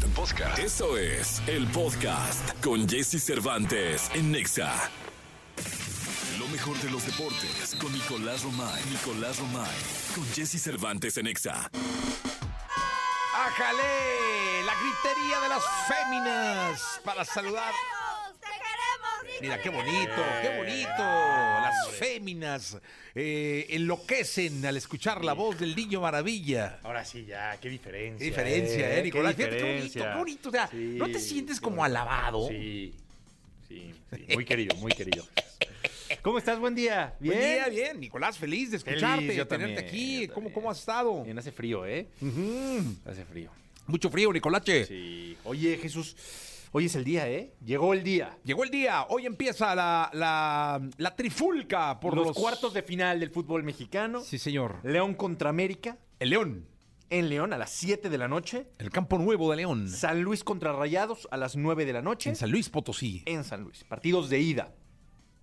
Podcast. Podcast. Eso es el podcast con Jesse Cervantes en Nexa. Lo mejor de los deportes con Nicolás Romay. Nicolás Romay. Con Jesse Cervantes en Nexa. ¡Ájale! La gritería de las féminas para saludar. Mira, qué bonito, qué bonito. Féminas eh, enloquecen al escuchar la voz del niño maravilla. Ahora sí, ya, qué diferencia. Qué diferencia, ¿eh, Nicolás? Qué Fíjate qué bonito, qué bonito. O sea, Sí, ¿no te sientes como alabado? Sí, sí, sí. Muy querido, muy querido. ¿Cómo estás? Buen día. ¿Bien? Buen día, bien. Nicolás, feliz de escucharte, Feliz, yo tenerte también, aquí. yo ¿Cómo. ¿Cómo has estado? Bien, hace frío, ¿eh? Hace frío. Mucho frío, Nicolache. Sí. Oye, Jesús, hoy es el día, ¿eh? Llegó el día. Llegó el día, hoy empieza la, la, la trifulca por los, los, cuartos de final del fútbol mexicano. Sí, señor. León contra América. El León, En León a las 7 de la noche. el campo nuevo de León, San Luis contra Rayados a las 9 de la noche. en San Luis Potosí. En San Luis. Partidos de ida.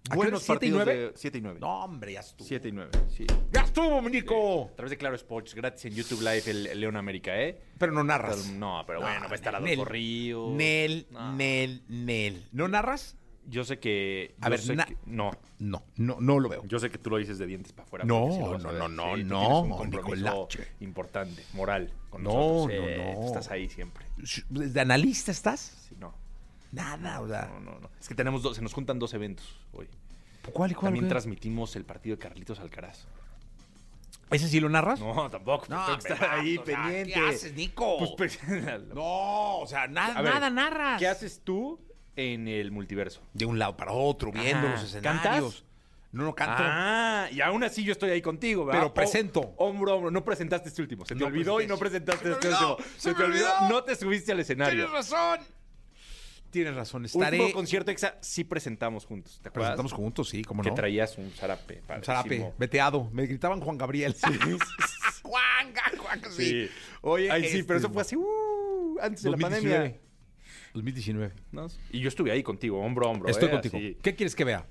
¿A Buenos? ¿Siete y partidos nueve? de 7 y 9. No, hombre, ya estuvo. 7 y 9, sí. Ya estuvo, mi Nico. A través de Claro Sports, gratis en YouTube Live, el, el León América, ¿eh? Pero no narras. No, pero bueno, va a estar Nel, Adolfo Ríos. Nel, No. Nel, Nel. ¿No narras? Yo sé que. A yo ver, sé na- que- no. No, no, no lo veo. Yo sé que tú lo dices de dientes para afuera. No, porque sí lo vas a no, ver. no, no, tú no, tienes un compromiso Nicolache. importante, moral, con No, nosotros. no, Eh, no. tú Estás ahí siempre. ¿De analista estás? Sí, no. Nada, o sea. No, no, no. Es que tenemos dos, se nos juntan dos eventos hoy. ¿Cuál y cuál? También transmitimos el partido de Carlitos Alcaraz. ¿Ese sí lo narras? No, tampoco. No, estar ahí o sea, pendiente. ¿Qué haces, Nico? Pues, pues, No, o sea, nada, ver, nada narras. ¿Qué haces tú en el multiverso? De un lado para otro, viendo los escenarios. ¿Cantas? No, no canto. Ah, y aún así yo estoy ahí contigo, ¿verdad? Pero presento. O- hombro a hombro. No presentaste este último. Se te No olvidó y no presentaste este último. se Se, te olvidó. olvidó. No te subiste al escenario. Tienes razón. Tienes razón. Estaré. Último concierto exa sí presentamos juntos. ¿Te acuerdas? Presentamos juntos, sí, Que no. traías un zarape. Un. Zarape, veteado. Me gritaban Juan Gabriel. Juanga, Juanga, sí. Sí. Oye, Ay, sí, este, pero eso fue así, uh, antes de la 2019. pandemia. 2019. ¿no? Y yo estuve ahí contigo, hombro a hombro. Estoy ¿eh? contigo. Así. ¿Qué quieres que vea?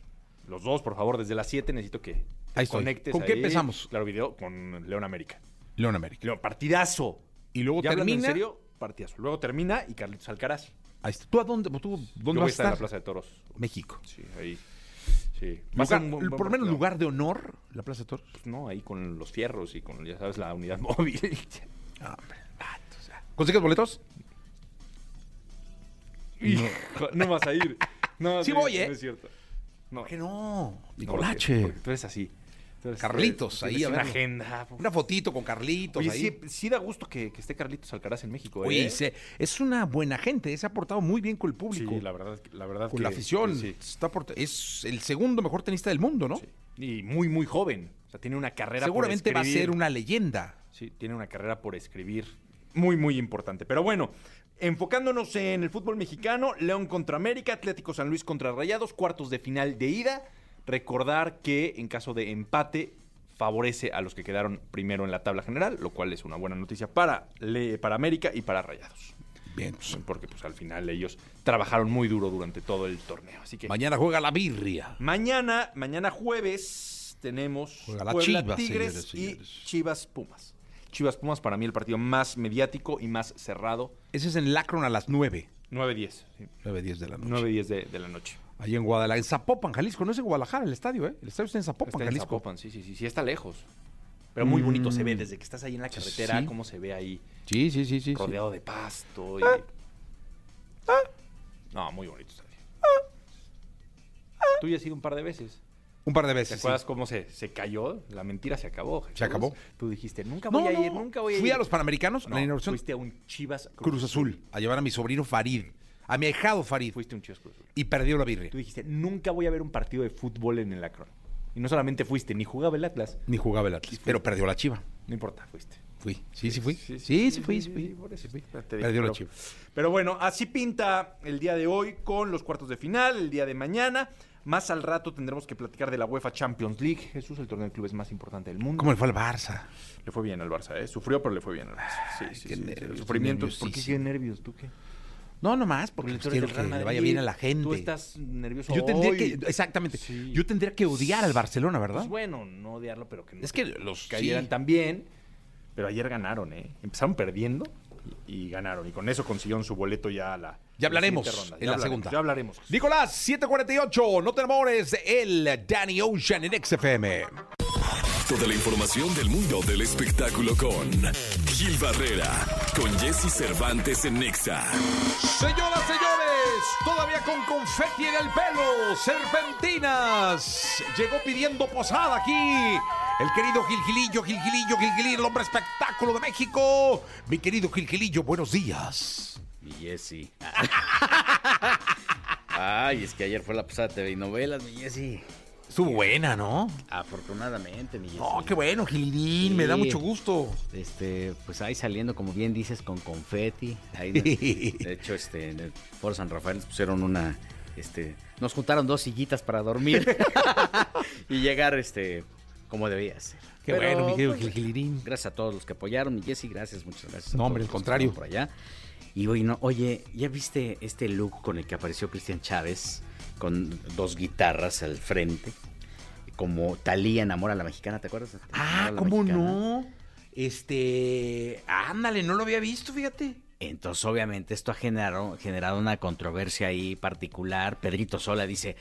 Los dos, por favor, desde las 7 necesito que te Ahí conectes. ¿Con qué empezamos? Claro, video con León América. León América. León, partidazo. Y luego Ya termina. en serio, partidazo. Luego termina y Carlitos Alcaraz. Ahí está. ¿Tú a dónde, tú, Yo dónde voy a vas a estar en la? Plaza de Toros. México. Sí, ahí. Sí. Lugar- un por lo menos lugar de honor, la Plaza de Toros. Pues no, ahí con los fierros y con, ya sabes, la unidad móvil. Ah, o sea. ¿Consigues boletos? Hijo, no vas a ir. No, Sí voy, ¿eh? No es cierto. No. ¿Por qué no? Porque- Nicolache. porque tú eres así. Carlitos, ahí, a una agenda. Una fotito con Carlitos Oye, ahí. sí, sí da gusto que, que esté Carlitos Alcaraz en México, ¿eh? Oye, se- es una buena gente, se ha portado muy bien con el público, Sí, la verdad, la verdad con que- la afición. sí. Está es el segundo mejor tenista del mundo, ¿no? Sí. Y muy, muy joven. O sea, tiene una carrera Seguramente por va a ser una leyenda. Sí, tiene una carrera por escribir muy, muy importante. Pero bueno, enfocándonos en el fútbol mexicano, León contra América, Atlético San Luis contra Rayados, cuartos de final de ida. Recordar que en caso de empate favorece a los que quedaron primero en la tabla general, lo cual es una buena noticia para, Le- para América y para Rayados. Bien, pues, Porque pues al final ellos trabajaron muy duro durante todo el torneo. Así que mañana juega la birria. Mañana, mañana jueves, tenemos Juega la Puebla Chivas, Tigres señores, y. Chivas Pumas. Chivas Pumas para mí el partido más mediático y más cerrado. Ese es en Lacron a las 9. 9-10. sí. 9.10 de la noche. 9-10 de, de la noche. Ahí en Guadalajara, en Zapopan, Jalisco. No es en Guadalajara el estadio, ¿eh? El estadio está en Zapopan, Está en Jalisco. Zapopan, sí, sí, sí, sí, está lejos. Pero muy bonito se ve Mm. desde que estás ahí en la carretera, Sí. cómo se ve ahí Sí, sí, sí, sí. sí. rodeado de pasto. y- No, muy bonito estadio. Tú ya has ido un par de veces. Un par de ¿Te veces. sí. acuerdas cómo se, se cayó? La mentira se acabó. Jesús. Se acabó. Tú dijiste, nunca No, voy a no, ir, nunca voy a ir. Fui a los Panamericanos, a No, la inauguración. fuiste a un Chivas Cruz Azul, a llevar a mi sobrino Farid, a mi ahijado Farid, Fuiste un Azul. y perdió la birria. Tú dijiste, nunca voy a ver un partido de fútbol en el Akron. Y no solamente fuiste, ni jugaba el Atlas. Ni jugaba el Atlas, pero perdió la chiva. No importa, fuiste. Fui, sí, sí fui. Sí, Sí, fui, sí Perdió la chiva. Pero bueno, así pinta el día de hoy con los cuartos de final, el día de mañana. Más al rato tendremos que platicar de la UEFA Champions League. Jesús, el torneo de clubes más importante del mundo. ¿Cómo le fue al Barça? Le fue bien al Barça, ¿eh? Sufrió, pero le fue bien al Barça. Sí, sí, qué sí, nervios, Sufrimiento. ¿Por qué qué nervios? ¿Tú qué? No, nomás, porque Porque pues, tú eres quiero que le vaya bien a la gente. Tú estás nervioso Yo tendría hoy. que, exactamente, Sí. yo tendría que odiar al Barcelona, ¿verdad? Pues bueno, no odiarlo, pero que no Es que los- cayeran sí. bien. Pero ayer ganaron, ¿eh? Empezaron perdiendo y, y ganaron. Y con eso consiguieron su boleto ya a la. Ya hablaremos ronda. en Ya la hablaremos, segunda. Ya hablaremos. Nicolás, 748, no te enamores de el Danny Ocean en XFM. Toda la información del mundo del espectáculo con Gil Barrera, con Jesse Cervantes en Nexa. Señoras, señores, todavía con confeti en el pelo, serpentinas. Llegó pidiendo posada aquí. El querido Gilgilillo, Gilgilillo, Gilgilillo, el hombre espectáculo de México. Mi querido Gilgilillo, buenos días. Mi Jessy. Ay, es que ayer fue la pasada TV y novelas, mi Jessy. Estuvo buena, ¿no? Afortunadamente, mi Jessy. Oh, qué bueno, Gilín, me da mucho gusto. Este, pues ahí saliendo, como bien dices, con confeti. Ahí, de hecho, este, en el Foro San Rafael nos pusieron una, este, nos juntaron dos sillitas para dormir y llegar, este, como debía ser. Qué Pero, bueno, mi querido pues, Gilgilín. Gracias a todos los que apoyaron, mi Jessy, gracias, muchas gracias. No, hombre, al contrario. Por allá. Y no, oye, ¿ya viste este look con el que apareció Cristian Chávez? Con dos guitarras al frente. Como Talía enamora a la mexicana, ¿te acuerdas? Ah, ¿cómo mexicana. no? Este, ándale, no lo había visto, fíjate. Entonces, obviamente, esto ha generado, generado una controversia ahí particular. Pedrito Sola dice,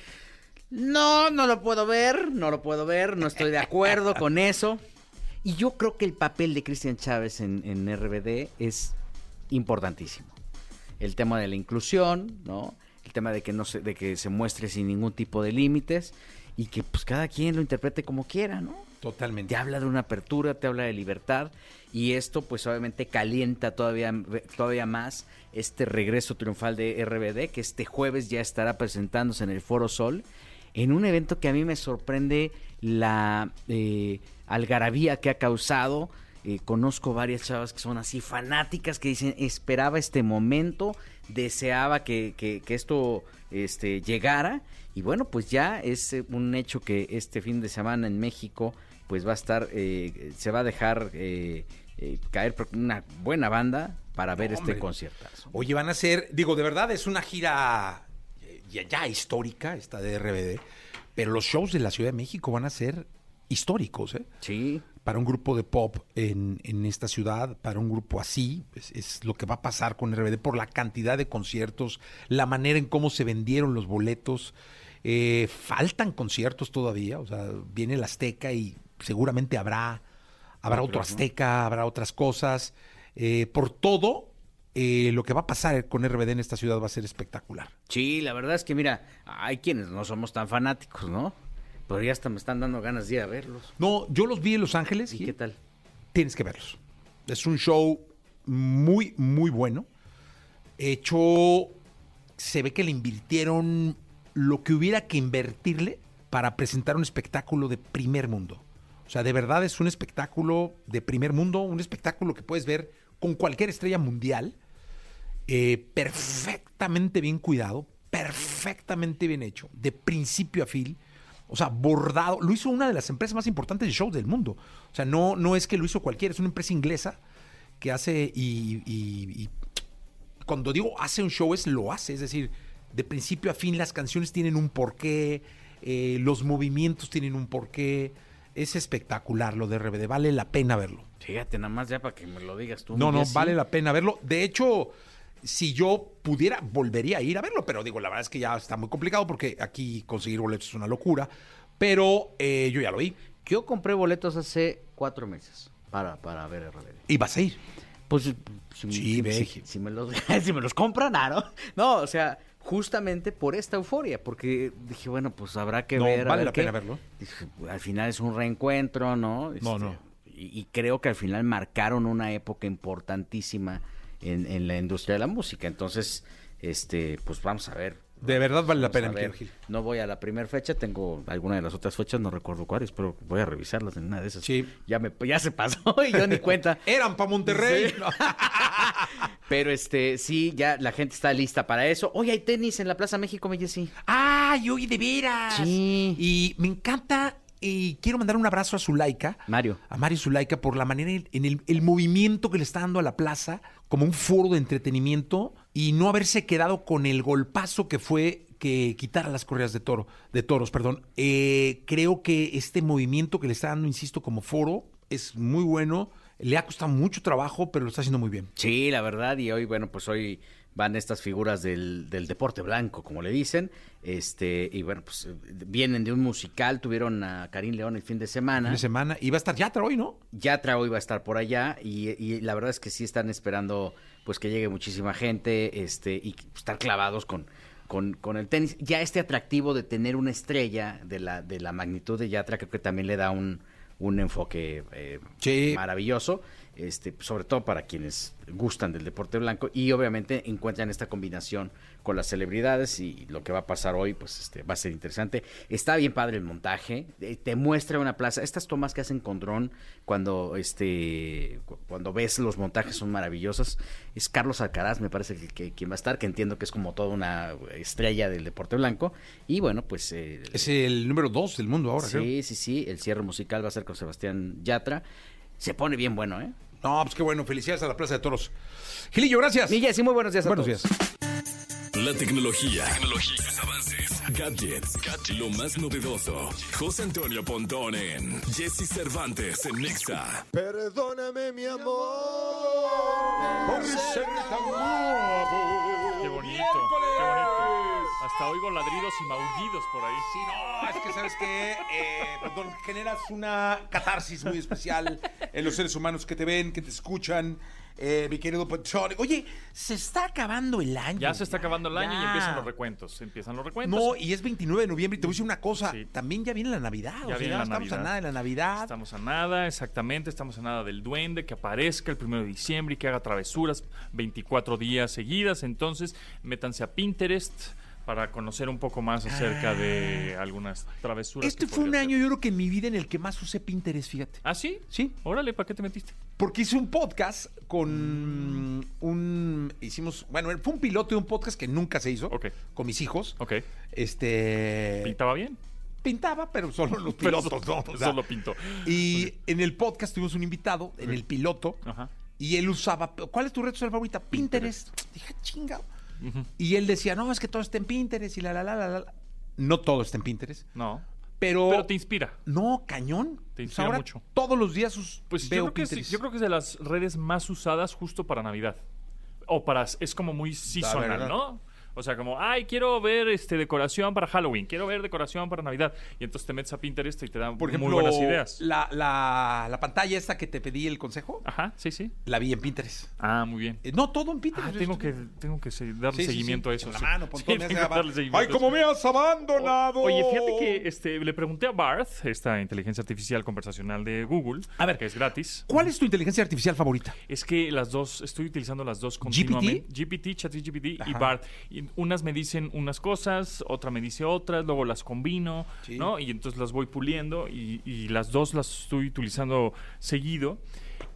no, no lo puedo ver, no lo puedo ver, no estoy de acuerdo con eso. Y yo creo que el papel de Cristian Chávez en, en RBD es importantísimo. El tema de la inclusión, ¿no? Tema de que no se, de que se muestre sin ningún tipo de límites y que pues cada quien lo interprete como quiera, ¿no? Totalmente. te habla de una apertura, te habla de libertad y esto pues obviamente calienta todavía, todavía más este regreso triunfal de RBD que este jueves ya estará presentándose en el Foro Sol en un evento que a mí me sorprende la eh, algarabía que ha causado. Eh, conozco varias chavas que son así fanáticas que dicen esperaba este momento, deseaba que, que- que esto este, llegara y bueno pues ya es eh, un hecho que este fin de semana en México pues va a estar, eh, se va a dejar eh, eh, caer una buena banda para ver Hombre. este conciertazo. Oye, van a ser, digo, de verdad es una gira eh, ya, ya histórica, esta de RBD, pero los shows de la Ciudad de México van a ser históricos, ¿eh? Sí, Para un grupo de pop en, en esta ciudad, para un grupo así, es, es lo que va a pasar con RBD por la cantidad de conciertos, la manera en cómo se vendieron los boletos. Eh, faltan conciertos todavía, o sea, viene el Azteca y seguramente habrá, habrá otro. Azteca, habrá otras cosas. Eh, por todo, eh, lo que va a pasar con RBD en esta ciudad va a ser espectacular. sí, la verdad es que mira, hay quienes no somos tan fanáticos, ¿no? Pero ya hasta me están dando ganas de ir a verlos. No, yo los vi en Los Ángeles. ¿Y Gil. qué tal? tienes que verlos. Es un show muy, muy bueno. Hecho, se ve que le invirtieron lo que hubiera que invertirle para presentar un espectáculo de primer mundo. O sea, de verdad es un espectáculo de primer mundo, un espectáculo que puedes ver con cualquier estrella mundial, eh, perfectamente bien cuidado, perfectamente bien hecho, de principio a fin. O sea, bordado. Lo hizo una de las empresas más importantes de shows del mundo. O sea, no, no es que lo hizo cualquiera, es una empresa inglesa que hace y, y- y cuando digo hace un show es lo hace, es decir, de principio a fin las canciones tienen un porqué, eh, los movimientos tienen un porqué. Es espectacular lo de RBD, vale la pena verlo. Fíjate, nada más ya para que me lo digas tú. No, no, vale la pena verlo. De hecho, si yo pudiera, volvería a ir a verlo, pero digo, la verdad es que ya está muy complicado porque aquí conseguir boletos es una locura. Pero eh, yo ya lo vi. Yo compré boletos hace cuatro meses para, para ver RBD. Y vas a ir. Pues si, Sí, si- si- si me los, si me los compran, ah, ¿no? No, o sea, justamente por esta euforia, porque dije, bueno, pues habrá que No, ver. vale ver la qué. pena verlo. Dije, al final es un reencuentro, ¿no? No, Este, no. Y, y creo que al final marcaron una época importantísima en, en la industria de la música. Entonces, este, pues vamos a ver. De verdad vale la pena, ver. Gil. No voy a la primera fecha, tengo alguna de las otras fechas, no recuerdo cuáles, pero voy a revisarlas en una de esas. Sí. Ya, me, ya se pasó y yo ni cuenta. Eran para Monterrey. Sí. Pero este, sí, ya la gente está lista para eso. Hoy hay tenis en la Plaza México, me sí. ¡Ay, oye, de veras! Sí. Y me encanta y quiero mandar un abrazo a Zulaika. Mario. A Mario Zulaika por la manera en el, el movimiento que le está dando a la plaza como un foro de entretenimiento y no haberse quedado con el golpazo que fue que quitar las correas de toro, de toros, perdón. Eh, creo que este movimiento que le está dando, insisto, como foro es muy bueno le ha costado mucho trabajo, pero lo está haciendo muy bien. Sí, la verdad, y hoy, bueno, pues hoy van estas figuras del, del deporte blanco, como le dicen, este, y bueno, pues eh, vienen de un musical, tuvieron a Karim León el fin de semana. Fin de semana. Y va a estar Yatra hoy, ¿no? Yatra hoy va a estar por allá, y, y la verdad es que sí están esperando pues que llegue muchísima gente, este, y estar clavados con, con, con el tenis. Ya este atractivo de tener una estrella de la, de la magnitud de Yatra, creo que también le da un, un enfoque eh, Sí. maravilloso, este, sobre todo para quienes gustan del deporte blanco y obviamente encuentran esta combinación con las celebridades y lo que va a pasar hoy pues este va a ser interesante. Está bien padre el montaje, eh, te muestra una plaza, estas tomas que hacen con dron cuando este cu- cuando ves los montajes son maravillosas. Es Carlos Alcaraz, me parece que, que- quien va a estar, que entiendo que es como toda una estrella del deporte blanco y bueno, pues eh, Es el número dos del mundo ahora, creo. Sí, sí, sí. El cierre musical va a ser con Sebastián Yatra. Se pone bien bueno, ¿eh? No, pues qué bueno. Felicidades a la Plaza de Toros. Gilillo, gracias. Mi Jessy, muy buenos días a Buenos todos. días. La tecnología, tecnologías, avances, gadgets, lo más novedoso. José Antonio Pontón en Jesse Cervantes en Nexa. Perdóname, mi amor, por ser tan guapo. Qué bonito, qué bonito. Hasta oigo ladridos y maullidos por ahí. Sí, no, es que sabes que, eh, perdón, generas una catarsis muy especial en los seres humanos que te ven, que te escuchan. Eh, mi querido Pontón. Oye, se está acabando el año. Ya se está acabando el año y empiezan los recuentos. Empiezan los recuentos. No, y es 29 de noviembre y te voy a decir una cosa, Sí. también ya viene la Navidad, o Ya sea, viene ya la estamos a nada de la Navidad. Estamos a nada, exactamente, estamos a nada del duende, que aparezca el primero de diciembre y que haga travesuras 24 días seguidas. Entonces, métanse a Pinterest para conocer un poco más acerca de algunas travesuras. Este fue un año, hacer. yo creo que en mi vida en el que más usé Pinterest, fíjate. ¿Ah, sí? Sí. Órale, ¿para qué te metiste? Porque hice un podcast con un. Hicimos. Bueno, fue un piloto de un podcast que nunca se hizo. Ok. Con mis hijos. Ok. Este. ¿Pintaba bien? Pintaba, pero solo los Pero pilotos, ¿no? O sea, Solo pintó. Y en el podcast tuvimos un invitado, en el piloto, Ajá. y él usaba. ¿Cuál es tu red social favorita? Pinterest. Dije, Y él decía, no, es que todo está en Pinterest y la, la, la, la, la. No todo está en Pinterest. No. Pero. Pero te inspira. No, cañón. Te Pues inspira ahora mucho. Todos los días sus- Pues veo yo creo, que, Pinterest. yo creo que es de las redes más usadas justo para Navidad. O para... Es como muy seasonal. ¿no? O sea, como, ay, quiero ver este decoración para Halloween, quiero ver decoración para Navidad. Y entonces te metes a Pinterest y te dan Por ejemplo, muy buenas ideas. La, la, la pantalla esta que te pedí el consejo, Ajá, sí, sí. la vi en Pinterest. Ah, muy bien. Eh, No, todo en Pinterest. Ah, tengo que, tengo que se- darle Sí, sí, seguimiento sí. a eso. Con la sí. mano, Pontón, Sí, me tengo hace que darle aban- seguimiento ¡Ay, a cómo eso. me has abandonado! Oye, fíjate que este, le pregunté a Barth, esta inteligencia artificial conversacional de Google, A ver. que es gratis. ¿Cuál es tu inteligencia artificial favorita? Es que las dos, estoy utilizando las dos continuamente. GPT, ChatGPT y Ajá. BART. Y unas me dicen unas cosas, otra me dice otras, luego las combino, Sí. ¿no? Y entonces las voy puliendo y, y las dos las estoy utilizando seguido.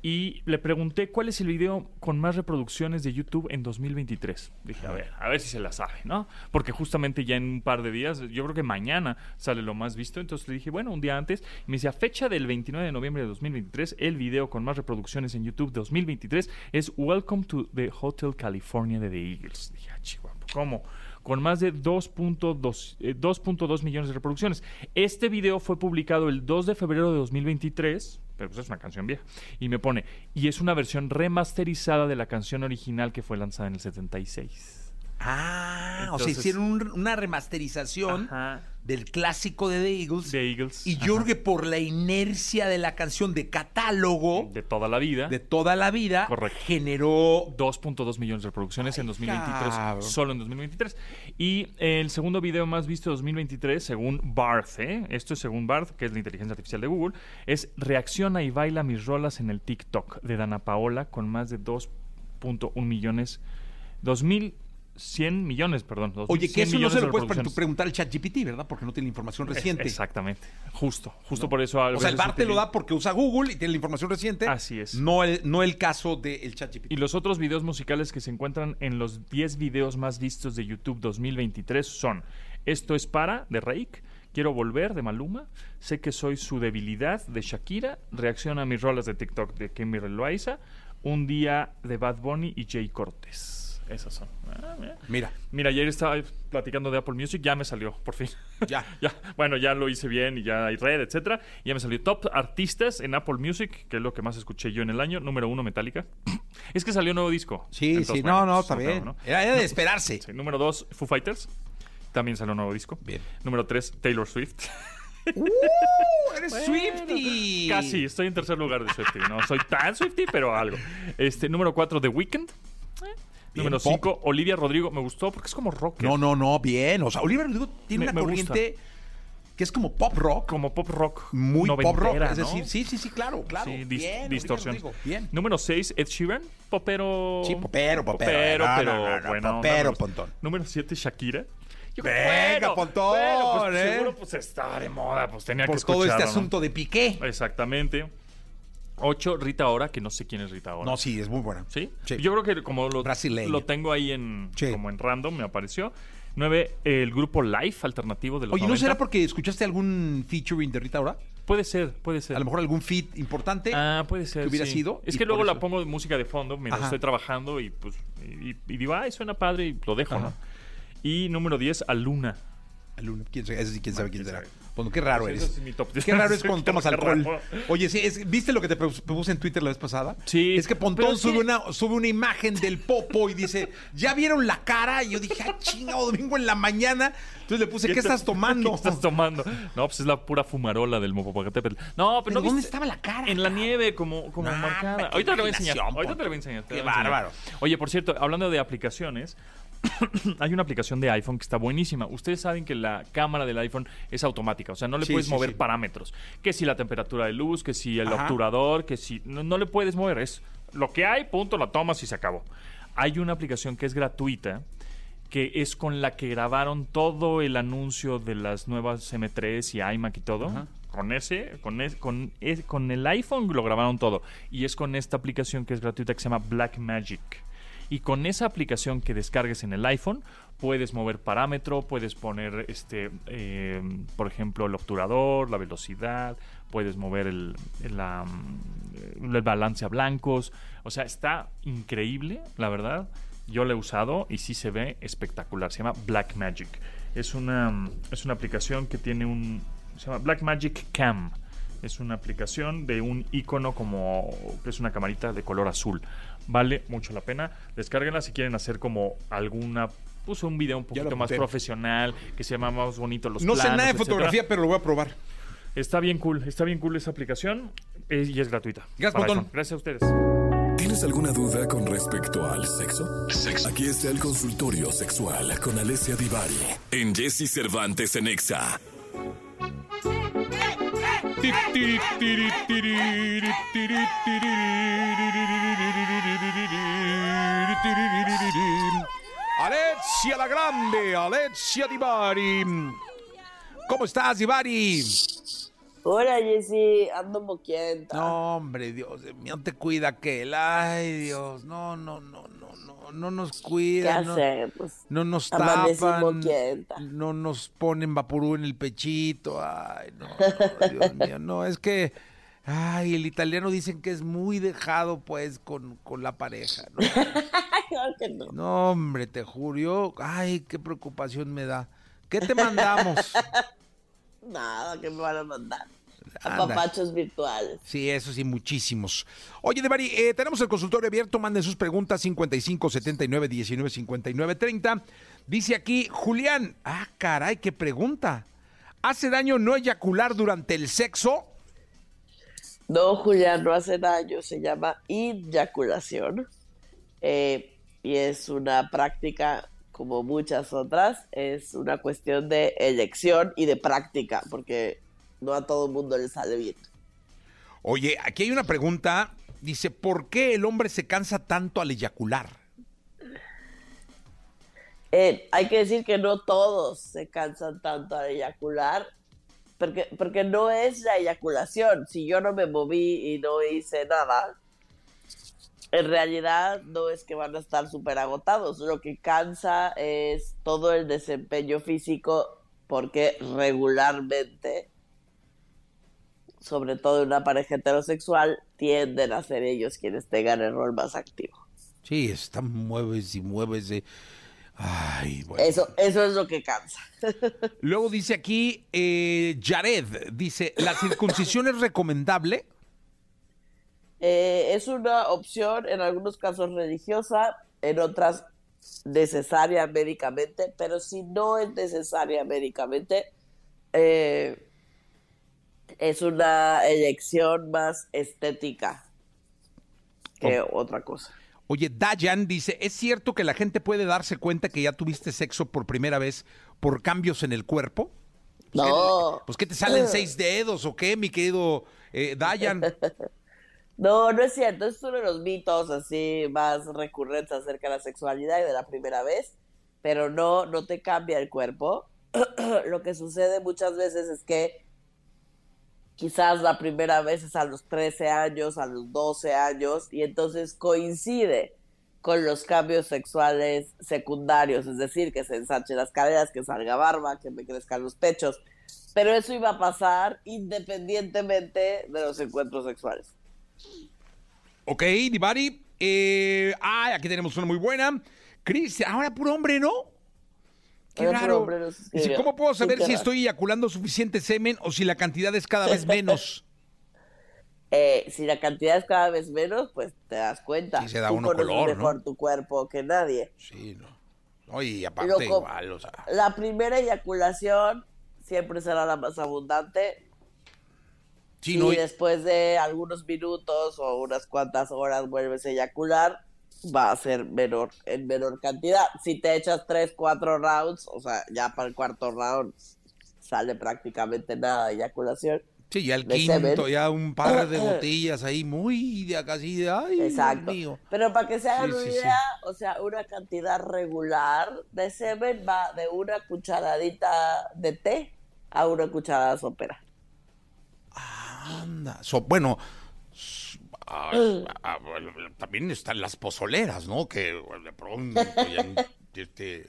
Y le pregunté cuál es el video con más reproducciones de YouTube en 2023. Dije, a ver, a ver si se la sabe, ¿no? Porque justamente ya en un par de días, yo creo que mañana sale lo más visto. Entonces le dije, bueno, un día antes. Y me dice, a fecha del 29 de noviembre de 2023, el video con más reproducciones en YouTube 2023 es Welcome to the Hotel California de The Eagles. Dije, ah, chihuahua, ¿cómo? Con más de 2.2 eh, 2.2 millones de reproducciones. Este video fue publicado el 2 de febrero de 2023, pero pues es una canción vieja. Y me pone, y es una versión remasterizada de la canción original que fue lanzada en el 76. Ah, o sea, hicieron un- una remasterización Ajá. Del clásico de The Eagles. The Eagles. y que por la inercia de la canción de catálogo de toda la vida. de toda la vida, Correcto. generó 2.2 millones de reproducciones en 2023, cabrón. solo en 2023. Y el segundo video más visto de 2023, según Barth, ¿eh? esto es según Barth, que es la inteligencia artificial de Google, es Reacciona y baila mis rolas en el TikTok de Dana Paola con más de 2.1 millones, 2.100 millones, perdón. Oye, que 2.100 eso no se de lo puedes pre- preguntar al chat GPT, ¿verdad? Porque no tiene la información Es- reciente. Exactamente, justo, justo por eso. O sea, el bar te lo da porque usa Google y tiene la información reciente. Así es. No el, no el caso del chat GPT. Y los otros videos musicales que se encuentran en los 10 videos más vistos de YouTube 2023 son Esto es para, de Reik, Quiero volver, de Maluma, Sé que soy su debilidad, de Shakira, Reacciona a mis rolas de TikTok, de Kimberly Loaiza, Un día, de Bad Bunny y Jay Cortés. Esas son. Ah, mira. Mira, Mira, ayer estaba platicando de Apple Music, ya me salió, por fin. ya. ya, bueno, ya lo hice bien y ya hay red, etcétera. Ya me salió top artistas en Apple Music, que es lo que más escuché yo en el año. Número uno, Metallica. es que salió nuevo disco. Sí, Entonces, sí, bueno, no, no, está bien. ¿no? Era, era de esperarse. Sí, número dos, Foo Fighters. También salió nuevo disco. Bien. Número tres, Taylor Swift. ¡Uh! ¡Eres Swifty! Casi, estoy en tercer lugar de Swifty. No soy tan Swifty, pero algo. Este, número cuatro, The Weeknd. Número pop. 5, Olivia Rodrigo. Me gustó porque es como rock. No, no, no, bien. O sea, Oliver Rodrigo tiene Me- una me gusta. corriente que es como pop rock. Como pop rock. Muy pop rock. noventera, Es ¿no? decir, sí, sí, sí, claro, claro. Sí, dis- bien, Olivia distorsión. Rodrigo, Bien. Número 6, Ed Sheeran. Popero. Sí, popero, popero. Popero, No, no, pero no, no, bueno. popero, pontón. Número 7, Shakira. Yo Venga, pontón, bueno, pues, ¿eh? Seguro, pues está de moda. Pues tenía que todo este escucharlo, ¿no? asunto de Piqué. Exactamente. 8, Rita Ora, que no sé quién es Rita Ora. No, sí, es muy buena. ¿Sí? Sí. Yo creo que como lo, Brasileña. lo tengo ahí en Sí. como en random, me apareció. 9, el grupo Life alternativo de los Oye, ¿no 90. será porque escuchaste algún featuring de Rita ahora? Puede ser, puede ser. A lo mejor algún feat importante. Ah, puede ser. que hubiera sí. sido, Es que luego la pongo de música de fondo mientras Ajá. estoy trabajando y pues y, y digo, ay, suena padre y lo dejo, Ajá. ¿no? Y número 10, Aluna. Alumno, ¿Quién, sabe? Ese sí, quién sabe quién quién será. sabe. Bueno, qué raro eres. es mi top 10. Qué raro es cuando tomas alcohol. Oye, sí, es- ¿viste lo que te pus- puse en Twitter la vez pasada? Sí, Es que Pontón sube, una, sube una imagen del popo y dice, ¿ya vieron la cara? Y yo dije, ah, chingado, domingo en la mañana. Entonces le puse, ¿qué, estás tomando? ¿Qué estás tomando? No, pues es la pura fumarola del Mopopacatépetl. No, pero, ¿Pero no dónde viste- estaba la cara? En la nieve, como, como No, marcada. Ahorita te lo voy a enseñar. Ahorita te lo voy a enseñar. Qué lo voy a enseñar. bárbaro. Oye, por cierto, hablando de aplicaciones, hay una aplicación de iPhone que está buenísima. Ustedes saben que la cámara del iPhone es automática, o sea, no le Sí, puedes sí, mover sí. parámetros. Que si la temperatura de luz, que si el Ajá. obturador, que si... No, no le puedes mover, es lo que hay, punto, la tomas y se acabó. Hay una aplicación que es gratuita, que es con la que grabaron todo el anuncio de las nuevas M3 y iMac y todo. Con ese, con, es- con, es- con el iPhone lo grabaron todo. Y es con esta aplicación que es gratuita que se llama Blackmagic. Y con esa aplicación que descargues en el iPhone, puedes mover parámetro, puedes poner, este, eh, por ejemplo, el obturador, la velocidad, puedes mover el, mm, el balance a blancos. O sea, está increíble, la verdad. Yo lo he usado y sí se ve espectacular. Se llama Blackmagic. Es una, mm, es una aplicación que tiene un... Se llama Blackmagic Cam. Es una aplicación de un icono como es una camarita de color azul. Vale mucho la pena. Descárguenla si quieren hacer como alguna pues un video un poquito más profesional, que se llama más bonito los No sé nada de etcétera. fotografía, pero lo voy a probar. Está bien cool, está bien cool esa aplicación eh, y es gratuita. Gracias, iPhone. Gracias a ustedes. ¿Tienes alguna duda con respecto al sexo? Aquí está el consultorio sexual con Alessia Divari en Jesse Cervantes en Exa. Alexia la Grande, Alexia Divari. ¿Cómo estás, Divari? Hola Jessy, ando moquienta. No, hombre, Dios mío, te cuida aquel. Ay, Dios, no, no, no, no, no, no nos ¿Qué cuida. no, hacemos? no nos tapan. No nos ponen vaporú en el pechito. Ay, no, no, Dios mío, no, es que. Ay, el italiano dicen que es muy dejado, pues, con, con la pareja. ¿no? Que no. No, hombre, te juro. Ay, qué preocupación me da. ¿Qué te mandamos? Nada, que me van a mandar. Anda. Apapachos virtuales. Sí, eso sí, muchísimos. Oye, Devari, eh, tenemos el consultorio abierto. Manden sus preguntas 55 79 19 59 30. Dice aquí Julián. Ah, caray, qué pregunta. ¿Hace daño no eyacular durante el sexo? No, Julián, no hace daño. Se llama eyaculación. Eh, y es una práctica como muchas otras. Es una cuestión de elección y de práctica, porque no a todo el mundo le sale bien. Oye, aquí hay una pregunta. Dice, ¿por qué el hombre se cansa tanto al eyacular? Eh, hay que decir que no todos se cansan tanto al eyacular, porque, porque no es la eyaculación. Si yo no me moví y no hice nada, en realidad no es que van a estar súper agotados. Lo que cansa es todo el desempeño físico, porque regularmente, sobre todo en una pareja heterosexual, tienden a ser ellos quienes tengan el rol más activo. Sí, está mueves y mueves. De- Ay, bueno. Eso, eso es lo que cansa. Luego dice aquí, eh, Jared, dice, ¿la circuncisión es recomendable? Eh, es una opción en algunos casos religiosa, en otras necesaria médicamente, pero si no es necesaria médicamente, eh, es una elección más estética que otra cosa. Oye, Dayan dice, ¿es cierto que la gente puede darse cuenta que ya tuviste sexo por primera vez por cambios en el cuerpo? No. Pues que te salen seis dedos o qué, mi querido eh, Dayan. No, no es cierto. Es uno de los mitos así más recurrentes acerca de la sexualidad y de la primera vez, pero no, no te cambia el cuerpo. Lo que sucede muchas veces es que quizás la primera vez es a los 13 años, a los 12 años, y entonces coincide con los cambios sexuales secundarios, es decir, que se ensanchen las caderas, que salga barba, que me crezcan los pechos. Pero eso iba a pasar independientemente de los encuentros sexuales. Ok, Divari. Eh, ah, aquí tenemos una muy buena. Cristian, ahora puro hombre, ¿no? Qué puro raro. hombre Dice. ¿cómo puedo saber si estoy eyaculando suficiente semen o si la cantidad es cada vez menos? Eh, si la cantidad es cada vez menos, pues te das cuenta. Sí, se da Tú uno color, ¿no? mejor tu cuerpo que nadie. Sí, no. No, y aparte igual, o sea. La primera eyaculación siempre será la más abundante. Sí, y no, y- después de algunos minutos o unas cuantas horas vuelves a eyacular, va a ser menor, en menor cantidad. Si te echas tres, cuatro rounds, o sea, ya para el cuarto round sale prácticamente nada de eyaculación. sí, ya el de quinto, semen. ya un par de botellas ahí muy de acá, así de, ay, Dios Exacto. mío. Pero para que se hagan Sí, una sí, sí. idea, o sea, una cantidad regular de semen va de una cucharadita de té a una cucharada sopera. Anda. So- bueno, ah, ah, también están las pozoleras, ¿no? Que de pronto ya, este,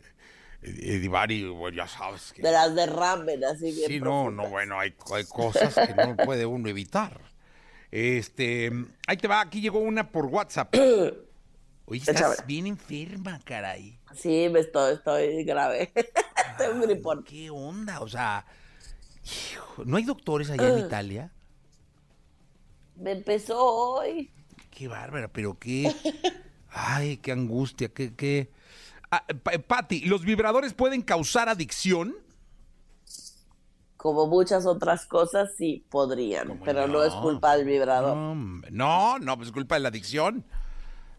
eh, Divari, bueno, ya sabes que... De las de ramen, así bien Sí, no, no, bueno, hay, hay cosas que no puede uno evitar. Este, ahí te va, aquí llegó una por WhatsApp. Oye, estás Échame. bien enferma, caray. Sí, me estoy, estoy grave. Un gripón. ¿Qué onda? O sea, hijo, ¿no hay doctores allá en Italia? Me empezó hoy. Qué bárbara, pero qué. Ay, qué angustia, qué. qué... Ah, Pa- Pati, ¿los vibradores pueden causar adicción? Como muchas otras cosas, sí podrían, ¿Cómo pero no? no? es culpa del vibrador. No, no, no, pues es culpa de la adicción.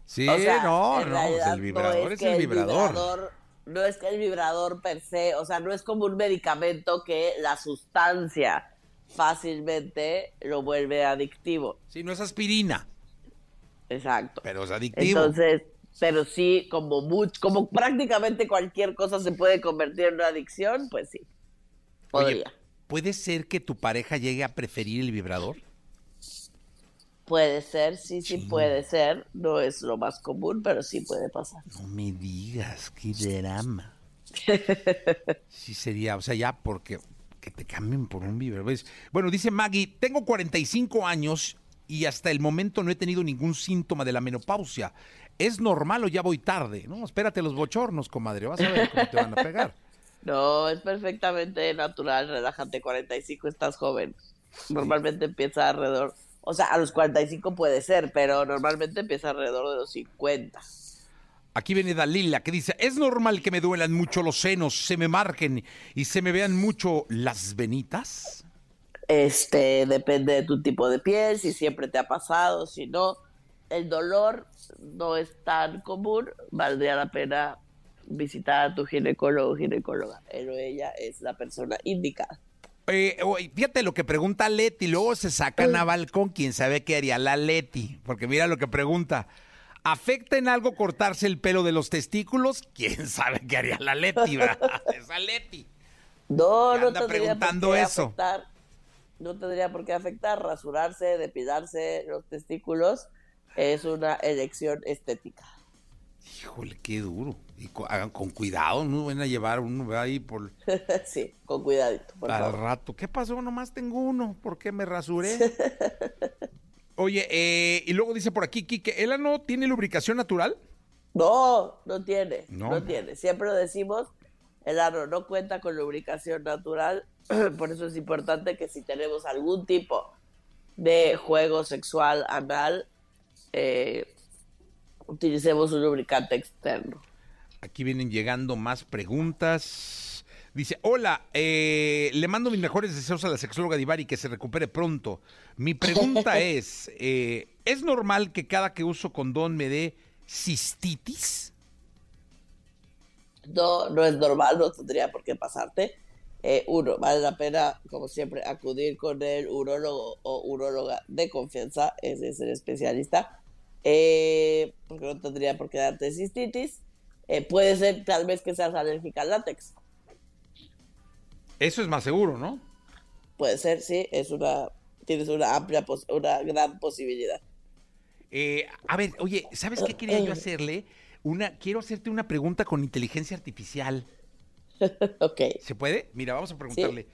Sí, O sea, no, no, pues el vibrador no es, que el vibrador. vibrador- No es que el vibrador per se, o sea, no es como un medicamento que la sustancia fácilmente lo vuelve adictivo. Sí, no es aspirina, Exacto. pero es adictivo. Entonces, pero sí, como much- como prácticamente cualquier cosa se puede convertir en una adicción, pues sí. Oye, Podría. ¿puede ser que tu pareja llegue a preferir el vibrador? Puede ser, sí, sí puede ser. No es lo más común, pero sí puede pasar. No me digas, qué drama. Sí sería, o sea, ya porque que te cambien por un vibrador. ¿ves? Bueno, dice Maggie, tengo 45 años y hasta el momento no he tenido ningún síntoma de la menopausia. ¿Es normal o ya voy tarde? No, espérate los bochornos, comadre, vas a ver cómo te van a pegar. No, es perfectamente natural, relájate, 45, estás joven. Normalmente empieza alrededor, o sea, a los 45 puede ser, pero normalmente empieza alrededor de los 50. Aquí viene Dalila que dice, ¿es normal que me duelan mucho los senos, se me marquen y se me vean mucho las venitas? Este, depende de tu tipo de piel, si siempre te ha pasado, si no. El dolor no es tan común, valdría la pena visitar a tu ginecólogo o ginecóloga. Él o ella es la persona indicada. Eh, fíjate lo que pregunta Leti, luego se sacan a balcón, quién sabe qué haría la Leti, porque mira lo que pregunta. ¿Afecta en algo cortarse el pelo de los testículos? ¿Quién sabe qué haría la Leti? ¿verdad? Esa Leti. No, no anda tendría preguntando por qué eso. afectar. No tendría por qué afectar. Rasurarse, depilarse los testículos es una elección estética. Híjole, qué duro. Y co- hagan con cuidado, no van a llevar uno ahí por sí, con cuidadito, por al favor. rato. ¿Qué pasó? Nomás tengo uno. ¿Por qué me rasuré? Oye, eh, y luego dice por aquí, Kike, ¿el ano tiene lubricación natural? No, no tiene, No. no, tiene. Siempre lo decimos, el ano no cuenta con lubricación natural, por eso es importante que si tenemos algún tipo de juego sexual anal, eh, utilicemos un lubricante externo. Aquí vienen llegando más preguntas. Dice, hola, eh, le mando mis mejores deseos a la sexóloga Divari que se recupere pronto. Mi pregunta es, eh, ¿es normal que cada que uso condón me dé cistitis? No, no es normal, no tendría por qué pasarte. Eh, uno, vale la pena, como siempre, acudir con el urólogo o uróloga de confianza, ese es el especialista, eh, porque no tendría por qué darte cistitis. Puede ser tal vez que seas alérgica al látex. Eso es más seguro, ¿no? Puede ser, sí, es una, tienes una amplia, pos- una gran posibilidad. Eh, a ver, oye, ¿sabes qué quería yo hacerle? Una, quiero hacerte una pregunta con inteligencia artificial. ok. ¿Se puede? Mira, vamos a preguntarle.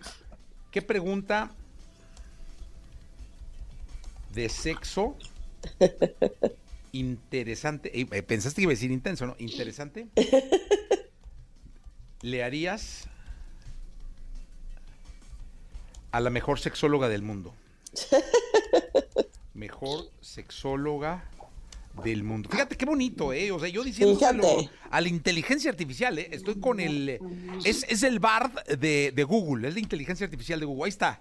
¿Qué pregunta de sexo interesante? eh, eh, Pensaste que iba a decir intenso, ¿no? Interesante. ¿Le harías a la mejor sexóloga del mundo? Mejor sexóloga del mundo. Fíjate qué bonito, ¿eh? O sea, yo Fíjate. a la inteligencia artificial, ¿eh? Estoy con el... Es, es el BARD de, de Google, es la inteligencia artificial de Google. Ahí está.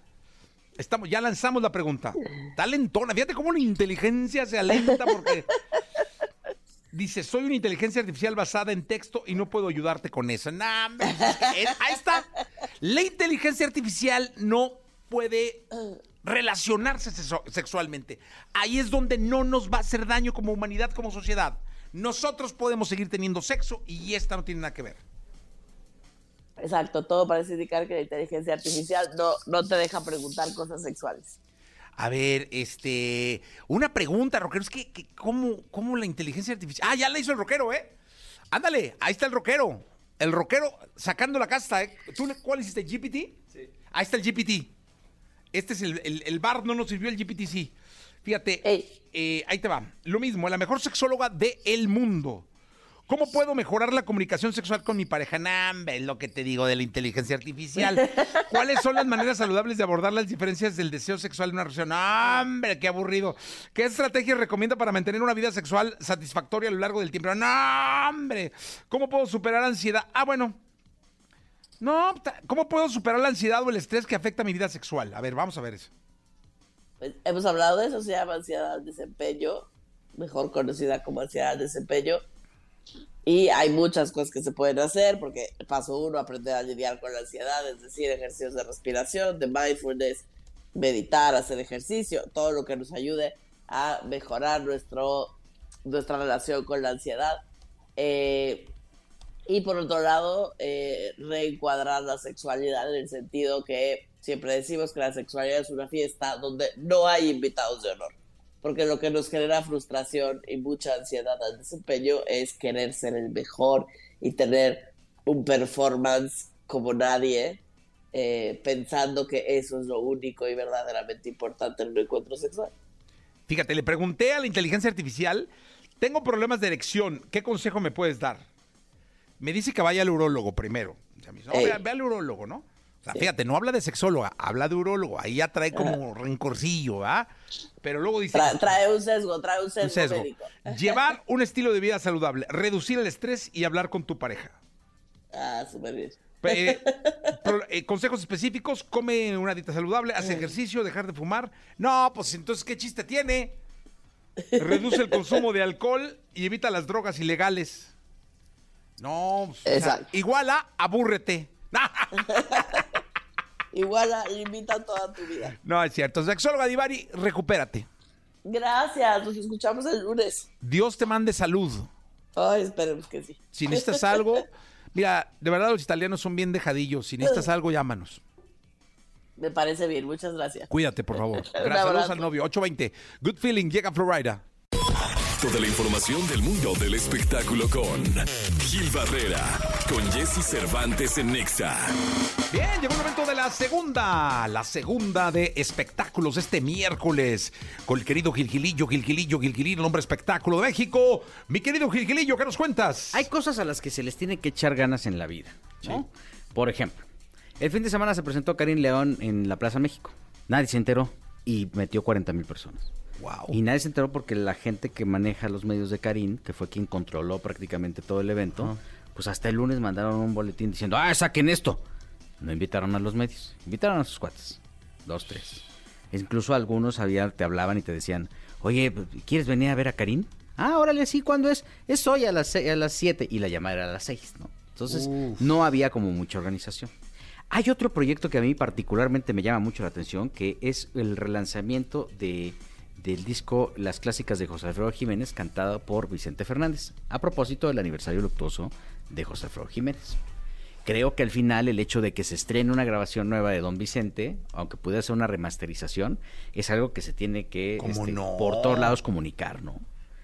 Estamos, ya lanzamos la pregunta. Está lentona. Fíjate cómo la inteligencia se alenta porque... Dice, soy una inteligencia artificial basada en texto y no puedo ayudarte con eso. Nah, ahí está. La inteligencia artificial no puede relacionarse sexualmente. Ahí es donde no nos va a hacer daño como humanidad, como sociedad. Nosotros podemos seguir teniendo sexo y esta no tiene nada que ver. Exacto, todo parece indicar que la inteligencia artificial no, no te deja preguntar cosas sexuales. A ver, este, una pregunta, rockero, es que, que ¿cómo, ¿cómo la inteligencia artificial? Ah, ya la hizo el rockero, ¿eh? Ándale, ahí está el rockero. El rockero sacando la casta, ¿eh? ¿Tú cuál hiciste? ¿GPT? Sí. Ahí está el GPT. Este es el, el, el bar, no nos sirvió el GPT, sí. Fíjate, eh, ahí te va. Lo mismo, la mejor sexóloga del mundo. ¿Cómo puedo mejorar la comunicación sexual con mi pareja? Nah, es lo que te digo de la inteligencia artificial. ¿Cuáles son las maneras saludables de abordar las diferencias del deseo sexual en una relación? ¡Ah, ¡Hombre, qué aburrido! ¿Qué estrategia recomienda para mantener una vida sexual satisfactoria a lo largo del tiempo? ¡No, hombre! ¿Cómo puedo superar ansiedad? Ah, bueno. No, ¿cómo puedo superar la ansiedad o el estrés que afecta mi vida sexual? A ver, vamos a ver eso. Pues, hemos hablado de eso, se llama ansiedad al desempeño, mejor conocida como ansiedad al desempeño. Y hay muchas cosas que se pueden hacer, porque paso uno, aprender a lidiar con la ansiedad, es decir, ejercicios de respiración, de mindfulness, meditar, hacer ejercicio, todo lo que nos ayude a mejorar nuestro, nuestra relación con la ansiedad. Eh, y por otro lado, eh, reencuadrar la sexualidad en el sentido que siempre decimos que la sexualidad es una fiesta donde no hay invitados de honor. Porque lo que nos genera frustración y mucha ansiedad al desempeño es querer ser el mejor y tener un performance como nadie, eh, pensando que eso es lo único y verdaderamente importante en un encuentro sexual. Fíjate, le pregunté a la inteligencia artificial, tengo problemas de erección, ¿qué consejo me puedes dar? Me dice que vaya al urólogo primero. O sea, me dice, no, Ey. ve, ve al urólogo, ¿no? O sea, fíjate, no habla de sexóloga, habla de urólogo. Ahí ya trae como rencorcillo, ¿va? Pero luego dice... Tra- trae un sesgo, trae un sesgo, un sesgo. médico. Llevar un estilo de vida saludable, reducir el estrés y hablar con tu pareja. Ah, súper bien. Eh, eh, consejos específicos, come una dieta saludable, hace ejercicio, dejar de fumar. No, pues entonces, ¿qué chiste tiene? Reduce el consumo de alcohol y evita las drogas ilegales. No, pues, o sea, igual a abúrrete. Igual a- limita toda tu vida. No, es cierto. Sexóloga Divari, recupérate. Gracias, nos escuchamos el lunes. Dios te mande salud. Ay, esperemos que sí. Si necesitas algo, mira, de verdad los italianos son bien dejadillos. Si necesitas algo, llámanos. Me parece bien, muchas gracias. Cuídate, por favor. Gracias. Saludos al novio. 820. Good feeling. Llega Florida. Resto de la información del mundo del espectáculo con Gil Barrera, con Jesse Cervantes en Nexa. Bien, llegó el momento de la segunda, la segunda de espectáculos este miércoles con el querido Gilgilillo, Gilgilillo, Gilgilillo, el hombre espectáculo de México. Mi querido Gilgilillo, ¿qué nos cuentas? Hay cosas a las que se les tiene que echar ganas en la vida. ¿no? Por ejemplo, el fin de semana se presentó Karim León en la Plaza México. Nadie se enteró y metió 40 mil personas. Wow. Y nadie se enteró porque la gente que maneja los medios de Karim, que fue quien controló prácticamente todo el evento, pues hasta el lunes mandaron un boletín diciendo, ah, saquen esto. No invitaron a los medios, invitaron a sus cuates. Dos, tres. Incluso algunos había, te hablaban y te decían, oye, ¿quieres venir a ver a Karim? Ah, órale, sí, ¿cuándo es? Es hoy a las, a las 7 y la llamada era a las 6, ¿no? Entonces, no había como mucha organización. Hay otro proyecto que a mí particularmente me llama mucho la atención, que es el relanzamiento de, del disco Las Clásicas de José Alfredo Jiménez, cantado por Vicente Fernández, a propósito del aniversario luctuoso de José Alfredo Jiménez. Creo que al final el hecho de que se estrene una grabación nueva de Don Vicente, aunque pudiera ser una remasterización, es algo que se tiene que ¿Cómo este, no? por todos lados comunicar, ¿no?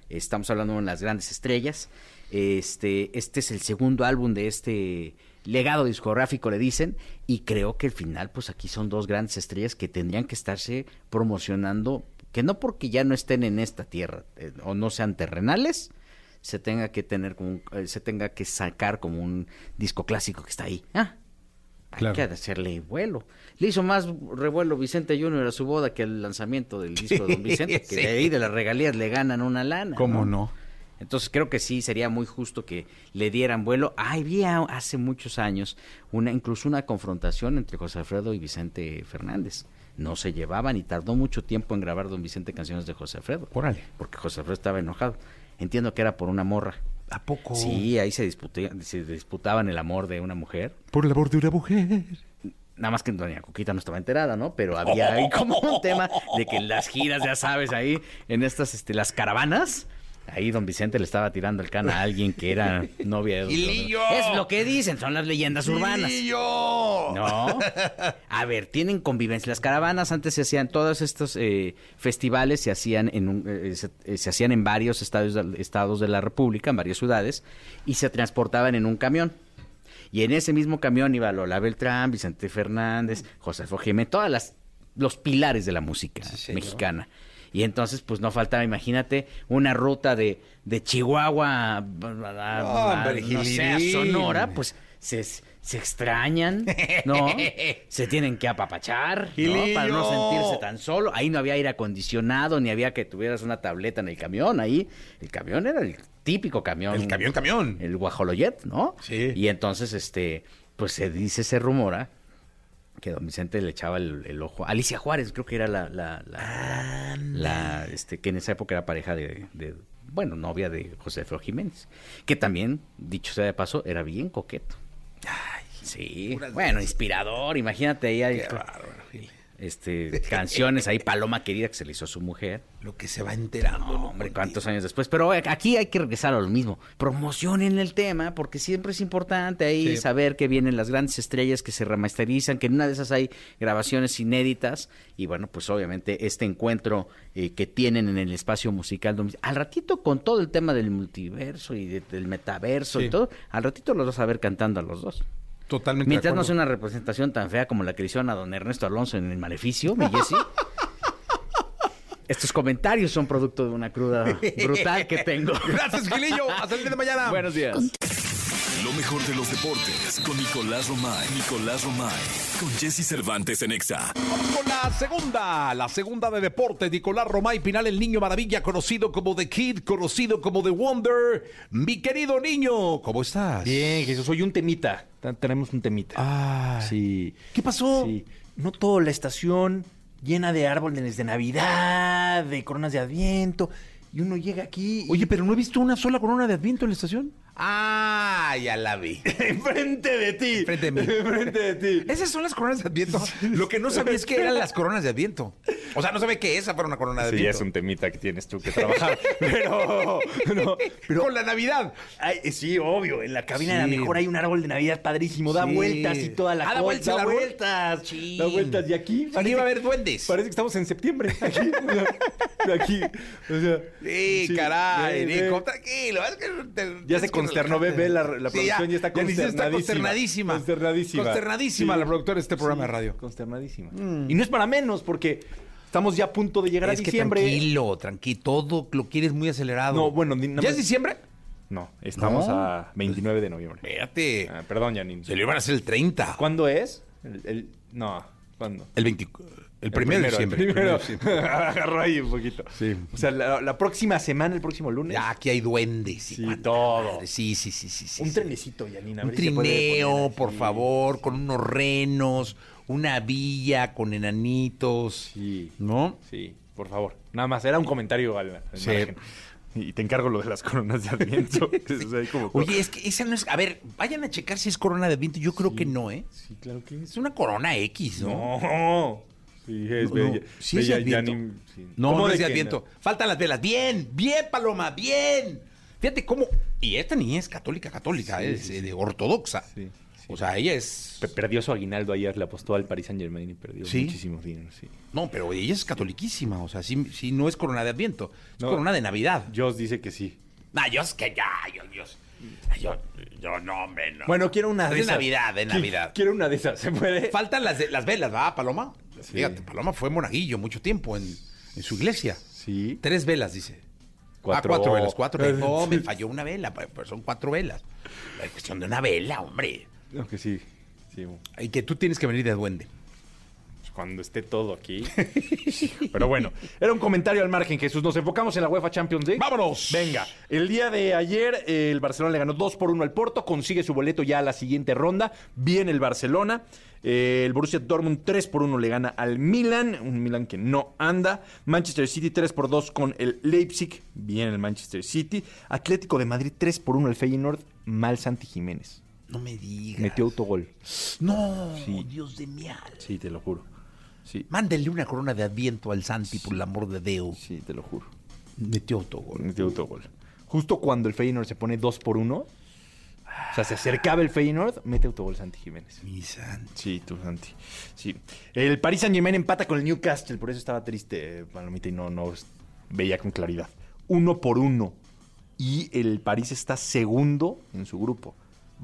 Estamos hablando de las grandes estrellas. Este, este es el segundo álbum de este legado discográfico, le dicen, y creo que al final, pues aquí son dos grandes estrellas que tendrían que estarse promocionando, que no porque ya no estén en esta tierra eh, o no sean terrenales, se tenga que tener como un- eh, se tenga que sacar como un disco clásico que está ahí. Ah, Claro. hay que hacerle vuelo. Le hizo más revuelo Vicente Junior a su boda que al lanzamiento del disco de Don Vicente, que sí. de ahí de las regalías le ganan una lana. ¿Cómo no? Entonces creo que sí sería muy justo que le dieran vuelo. Ah, había hace muchos años una incluso una confrontación entre José Alfredo y Vicente Fernández. No se llevaban y tardó mucho tiempo en grabar Don Vicente canciones de José Alfredo. Órale. Porque José Alfredo estaba enojado. Entiendo que era por una morra. ¿A poco? Sí, ahí se, disputé- se disputaban el amor de una mujer. Por el amor de una mujer. Nada más que doña Coquita no estaba enterada, ¿no? Pero había ahí como un tema de que en las giras, ya sabes, ahí en estas, este, las caravanas, ahí don Vicente le estaba tirando el can a alguien que era novia de don ¡Gilillo! Es lo que dicen, son las leyendas urbanas. ¡Gilillo! No. A ver, tienen convivencia. Las caravanas antes se hacían, todos estos eh, festivales se hacían en un- eh, se, eh, se hacían en varios estados, estados de la República, en varias ciudades, y se transportaban en un camión. Y en ese mismo camión iba Lola Beltrán, Vicente Fernández, José Jiménez, todas las los pilares de la música mexicana. Y entonces, pues no faltaba, imagínate, una ruta de, de Chihuahua a, a- a- Hombre, no sé, a. Sonora, pues se, se extrañan, ¿no? se tienen que apapachar, ¿no? Para no sentirse tan solo. Ahí no había aire acondicionado, ni había que tuvieras una tableta en el camión. Ahí el camión era el típico camión. El camión, camión. El guajoloyet, ¿no? Sí. Y entonces, este, pues se dice, se rumora que don Vicente le echaba el, el ojo. Alicia Juárez, creo que era la, la, la, la, este, que en esa época era pareja de, de, bueno, novia de José Alfredo Jiménez. Que también, dicho sea de paso, era bien coqueto. sí, puras bueno, inspirador, imagínate ahí hay, Qué bárbaro. Este, canciones ahí, Paloma Querida, que se le hizo a su mujer. Lo que se va enterando. No, hombre, Contigo. cuántos años después. Pero eh, aquí hay que regresar a lo mismo. Promocionen el tema, porque siempre es importante ahí Sí. saber que vienen las grandes estrellas que se remasterizan, que en una de esas hay grabaciones inéditas. Y bueno, pues obviamente este encuentro eh, que tienen en el espacio musical. Al ratito, con todo el tema del multiverso y de- del metaverso Sí. y todo, al ratito los vas a ver cantando a los dos. Totalmente. Mientras no sea una representación tan fea como la que le hicieron a don Ernesto Alonso en el Maleficio, mi Jessy. Estos comentarios son producto de una cruda brutal que tengo. Gracias, Gilillo. Hasta el día de mañana. Buenos días. Mejor de los deportes con Nicolás Romay. Nicolás Romay. Con Jesse Cervantes en Exa. Vamos con la segunda, la segunda de deporte. Nicolás Romay Pinal, el niño maravilla, conocido como The Kid, conocido como The Wonder. Mi querido niño, ¿cómo estás? Bien, Jesús, soy un temita. Te- Tenemos un temita. Ah, Sí. ¿Qué pasó? Sí. Noto la estación llena de árboles de Navidad, de coronas de Adviento. Y uno llega aquí. y- Oye, pero no he visto una sola corona de Adviento en la estación. Ah, ya la vi. Enfrente de ti. Enfrente de mí. Enfrente de ti. Esas son las coronas de Adviento. Lo que no sabía es que eran las coronas de Adviento. O sea, no sabía que esa fuera una corona de Sí, Adviento. es un temita que tienes tú que trabajar. pero, no, pero Con la Navidad. Ay, eh, sí, obvio. En la cabina Sí. de la mejor hay un árbol de Navidad padrísimo. Da Sí. vueltas y toda la Ah, da vueltas el Da vueltas. Sí. Da vueltas. Y aquí. Aquí va a haber duendes. Parece que estamos en septiembre. Aquí. o sea, aquí. O sea. Sí, sí, caray. Nico, tranquilo. Es que te- Ya se consternó, ve, relajarte. ve, la- la producción ya está siquiera está consternadísima. consternadísima. Consternadísima. Consternadísima Sí. la productora de este programa de radio. Consternadísima. Y no es para menos, porque estamos ya a punto de llegar Es a que diciembre. tranquilo, tranquilo. Todo lo quieres muy acelerado. No, bueno, ¿Ya es diciembre? No, estamos No. a 29 de noviembre. Espérate. Ah, perdón, Janine. Se lo iban a hacer el 30. ¿Cuándo es? El, el- no, ¿cuándo? El 20. El primero de diciembre. El primero. Agarró ahí un poquito. Sí. O sea, la, la próxima semana, el próximo lunes. Ya, aquí hay duendes. y Sí, cuanta todo. Sí, sí, sí, sí. sí, un sí. trenecito, Janine. a Un trineo, por favor, con unos renos, una villa con enanitos. Sí, ¿No? sí, por favor. Nada más, era un comentario al, al Sí. margen. Y te encargo lo de las coronas de Adviento. es como- Oye, es que esa no es. A ver, vayan a checar si es corona de viento. Yo creo que no, ¿eh? Sí, claro que Es una corona X, ¿no? No. Sí, es No, no. Sí es de Adviento. Sí. No, ¿Cómo no es de. Faltan las velas. Bien, bien, Paloma, bien. Fíjate cómo. Y esta niña es católica, católica, Sí, es sí, eh, ortodoxa. Sí, sí. O sea, ella es. Pe- Perdió su aguinaldo ayer, le apostó al Paris Saint Germain y perdió ¿Sí? muchísimo dinero, sí. No, pero ella es catoliquísima. O sea, sí, sí no es corona de Adviento. Es No. corona de Navidad. Joss dice que sí. Nah, yo es que ya, yo, yo, yo, yo no, hombre, no. Bueno, quiero una de de esas. Navidad, de Navidad. Quiero una de esas, ¿se puede? Faltan las, de- las velas, ¿va, Paloma? Sí. Fíjate, Paloma fue monaguillo mucho tiempo en, en su iglesia. Sí. Tres velas, dice. Cuatro. Ah, cuatro velas, cuatro. No, me falló una vela, pero pero son cuatro velas. Es cuestión de una vela, hombre. No, que sí. Sí, Y que tú tienes que venir de duende. pues cuando esté todo aquí. Pero bueno, era un comentario al margen, Jesús. Nos enfocamos en la UEFA Champions League. ¡Vámonos! Venga, el día de ayer eh, el Barcelona le ganó 2 por 1 al Porto, consigue su boleto ya a la siguiente ronda. Viene el Barcelona. Eh, el Borussia Dortmund 3 por 1 le gana al Milan, un Milan que no anda. Manchester City 3 por 2 con el Leipzig, bien el Manchester City. Atlético de Madrid 3 por 1 al Feyenoord, mal Santi Jiménez. No me digas. Metió autogol. No, Sí. Dios de mi alma. Sí, te lo juro. Sí, una corona de adviento al Santi, por el amor de Dios. sí, te lo juro. Metió autogol. Metió autogol. Justo cuando el Feyenoord se pone 2 por 1, o sea, se acercaba el Feyenoord, mete autogol Santi Jiménez. Mi Santi. Sí, tú, Santi. Sí. El Paris Saint Germain empata con el Newcastle, por eso estaba triste, Palomita, y no, no veía con claridad. Uno por uno. Y el París está segundo en su grupo.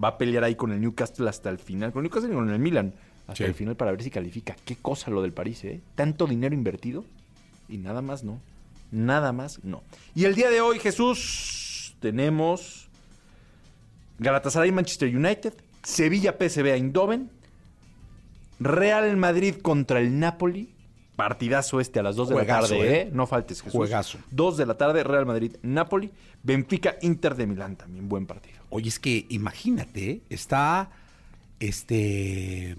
Va a pelear ahí con el Newcastle hasta el final. Con el Newcastle y con el Milan. Hasta Sí. el final para ver si califica. Qué cosa lo del París, ¿eh? Tanto dinero invertido y nada más no. Nada más no. Y el día de hoy, Jesús, tenemos Galatasaray Manchester United, Sevilla PSV Eindhoven, Real Madrid contra el Napoli. Partidazo este a las 2 de Juegazo, la tarde, ¿eh? ¿eh? No faltes, Jesús. Juegazo. 2 de la tarde, Real Madrid, Napoli. Benfica, Inter de Milán también. Buen partido. Oye, es que imagínate, ¿eh? está este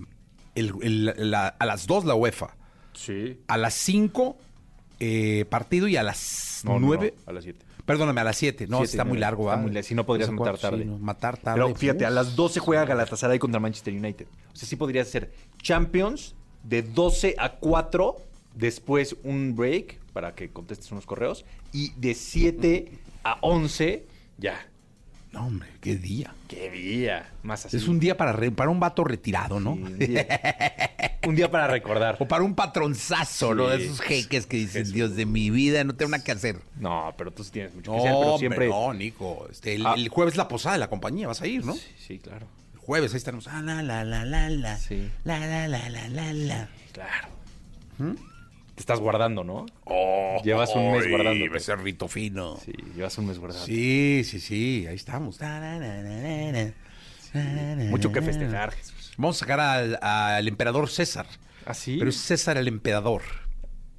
el- el- la- a las 2 la UEFA, Sí. a las 5 partido y a las 9, a las 7. Perdóname, a las 7. No, Siete, está muy largo, ¿va? muy largo. Si no, podrías matar tarde. sí, no, matar tarde. Pero fíjate, a las 12 juega Galatasaray contra Manchester United. O sea, sí podría ser Champions de 12 a 4, después un break para que contestes unos correos, y de 7 a 11, ya. No, hombre, qué día. ¡Qué día! Más así. Es un día para, re- para un vato retirado, ¿no? Sí, un, día, un día para recordar. O para un patronzazo, ¿no? De Sí. esos jeques que dicen, Dios de mi vida, no tengo nada que hacer. No, pero tú sí tienes mucho No, que hacer, pero hombre, siempre... no, Nico. Este, el, Ah. el jueves la posada de la compañía, vas a ir, ¿no? Sí, sí, claro. El jueves ahí estaremos. Ah, la, la, la, la, la. Sí. La, la, la, la, la, la. Claro. Te estás guardando, ¿no? Oh, Llevas un mes ay, guardándote. becerrito fino. Sí, llevas un mes guardando. Sí, sí, sí, ahí estamos. Mucho que festejar, Jesús. Vamos a sacar al, al emperador César. ¿Ah, sí? Pero es César el emperador.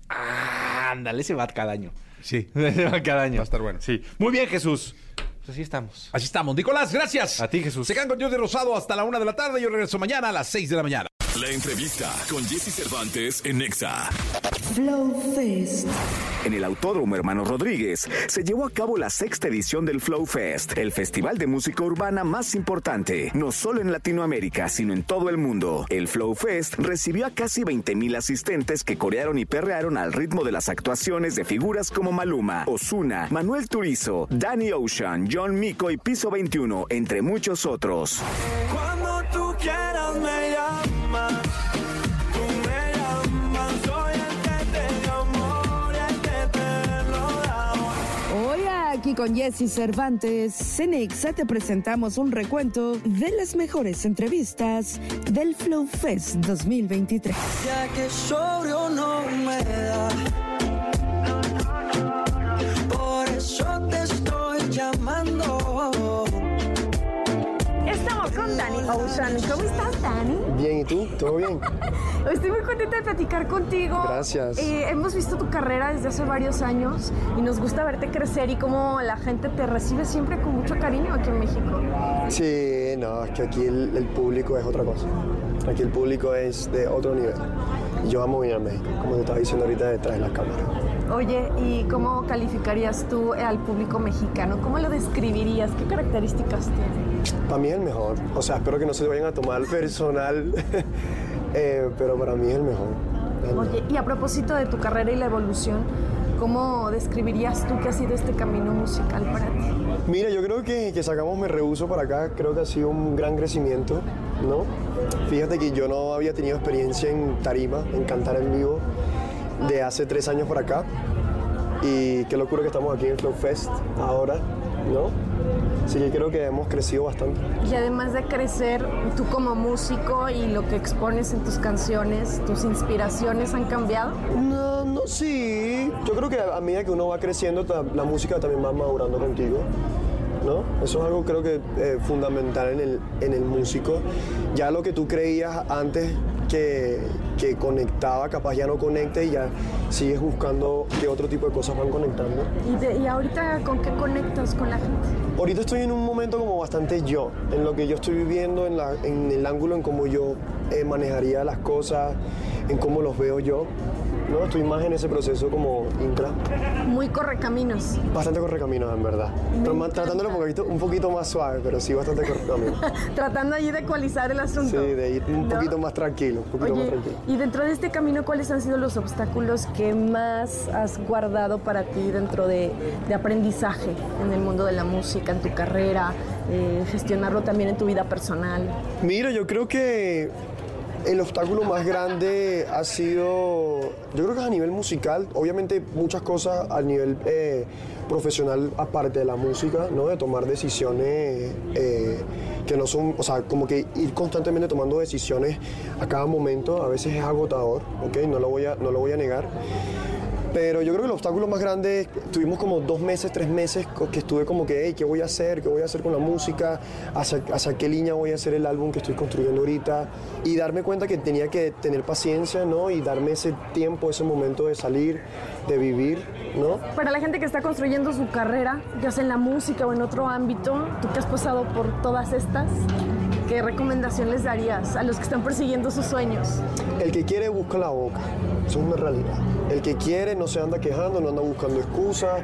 Ah, ándale, ese va cada año. Sí. Ese va cada año. Va a estar bueno. Sí. Muy bien, Jesús. Pues así estamos. Así estamos. Nicolás, gracias. A ti, Jesús. Se quedan con Dios de Rosado hasta la una de la tarde. Yo regreso mañana a las seis de la mañana. La entrevista con Jesse Cervantes en Nexa. Flow Fest. En el Autódromo Hermano Rodríguez se llevó a cabo la sexta edición del Flow Fest, el festival de música urbana más importante, no solo en Latinoamérica, sino en todo el mundo. El Flow Fest recibió a casi 20.000 asistentes que corearon y perrearon al ritmo de las actuaciones de figuras como Maluma, Osuna, Manuel Turizo, Danny Ocean, John Mico y Piso 21, entre muchos otros. Cuando tú quieras me llamas. Aquí con Jesse Cervantes, en Exa te presentamos un recuento de las mejores entrevistas del Flow Fest 2023. Ya que sobrio no me da. Por eso te estoy llamando. Estamos con Dani Ocean. ¿Cómo estás? Bien, ¿y tú? ¿Todo bien? Estoy muy contenta de platicar contigo. Gracias. Eh, hemos visto tu carrera desde hace varios años y nos gusta verte crecer y cómo la gente te recibe siempre con mucho cariño aquí en México. Sí, no, es que aquí el, el público es otra cosa. Aquí el público es de otro nivel. Yo amo venir a México, como te estaba diciendo ahorita detrás de las cámaras. Oye, ¿y cómo calificarías tú al público mexicano? ¿Cómo lo describirías? ¿Qué características tiene? Para mí es el mejor. O sea, espero que no se vayan a tomar personal, eh, pero para mí es el mejor. El mejor. Oye, y a propósito de tu carrera y la evolución, ¿cómo describirías tú que ha sido este camino musical para ti? Mira, yo creo que, que sacamos Me Rehuso para acá, creo que ha sido un gran crecimiento, ¿no? Fíjate que yo no había tenido experiencia en tarima, en cantar en vivo, de hace tres años para acá. Y qué locura que estamos aquí en Flow Fest ahora, ¿no? Así que creo que hemos crecido bastante. Y además de crecer, tú como músico y lo que expones en tus canciones, tus inspiraciones han cambiado. No, no, sí. Yo creo que a medida que uno va creciendo, la música también va madurando contigo. ¿No? Eso es algo creo que eh, fundamental en el, en el músico. Ya lo que tú creías antes que, que conectaba, capaz ya no conecta y ya sigues buscando qué otro tipo de cosas van conectando. ¿Y, de- y ahorita con qué conectas con la gente? Ahorita estoy en un momento como bastante yo, en lo que yo estoy viviendo, en, la- en el ángulo en cómo yo eh, manejaría las cosas, en cómo los veo yo. ¿No? Estoy más en ese proceso como intra. Muy correcaminos. Bastante correcaminos, en verdad. Tratándolo un poquito, un poquito más suave, pero sí bastante correcaminos. Tratando allí de ecualizar el asunto. Sí, de ir un ¿No? poquito más tranquilo, un poquito más Oye, tranquilo. y dentro de este camino, ¿cuáles han sido los obstáculos que más has guardado para ti dentro de, de aprendizaje en el mundo de la música, en tu carrera, eh, gestionarlo también en tu vida personal? Mira, yo creo que el obstáculo más grande ha sido, yo creo que es a nivel musical, obviamente muchas cosas a nivel eh, profesional aparte de la música, ¿no? De tomar decisiones eh, que no son, o sea, como que ir constantemente tomando decisiones a cada momento, a veces es agotador, ¿ok? No lo voy a, no lo voy a negar. Pero yo creo que el obstáculo más grande, tuvimos como dos meses, tres meses que estuve como que, hey, ¿qué voy a hacer? ¿Qué voy a hacer con la música? ¿Hacia, hacia qué línea voy a hacer el álbum que estoy construyendo ahorita? Y darme cuenta que tenía que tener paciencia, ¿no? Y darme ese tiempo, ese momento de salir, de vivir, ¿no? Para la gente que está construyendo su carrera, ya sea en la música o en otro ámbito, tú que has pasado por todas estas, ¿qué recomendación les darías a los que están persiguiendo sus sueños? El que quiere busca la boca, eso es una realidad. El que quiere no se anda quejando, no anda buscando excusas,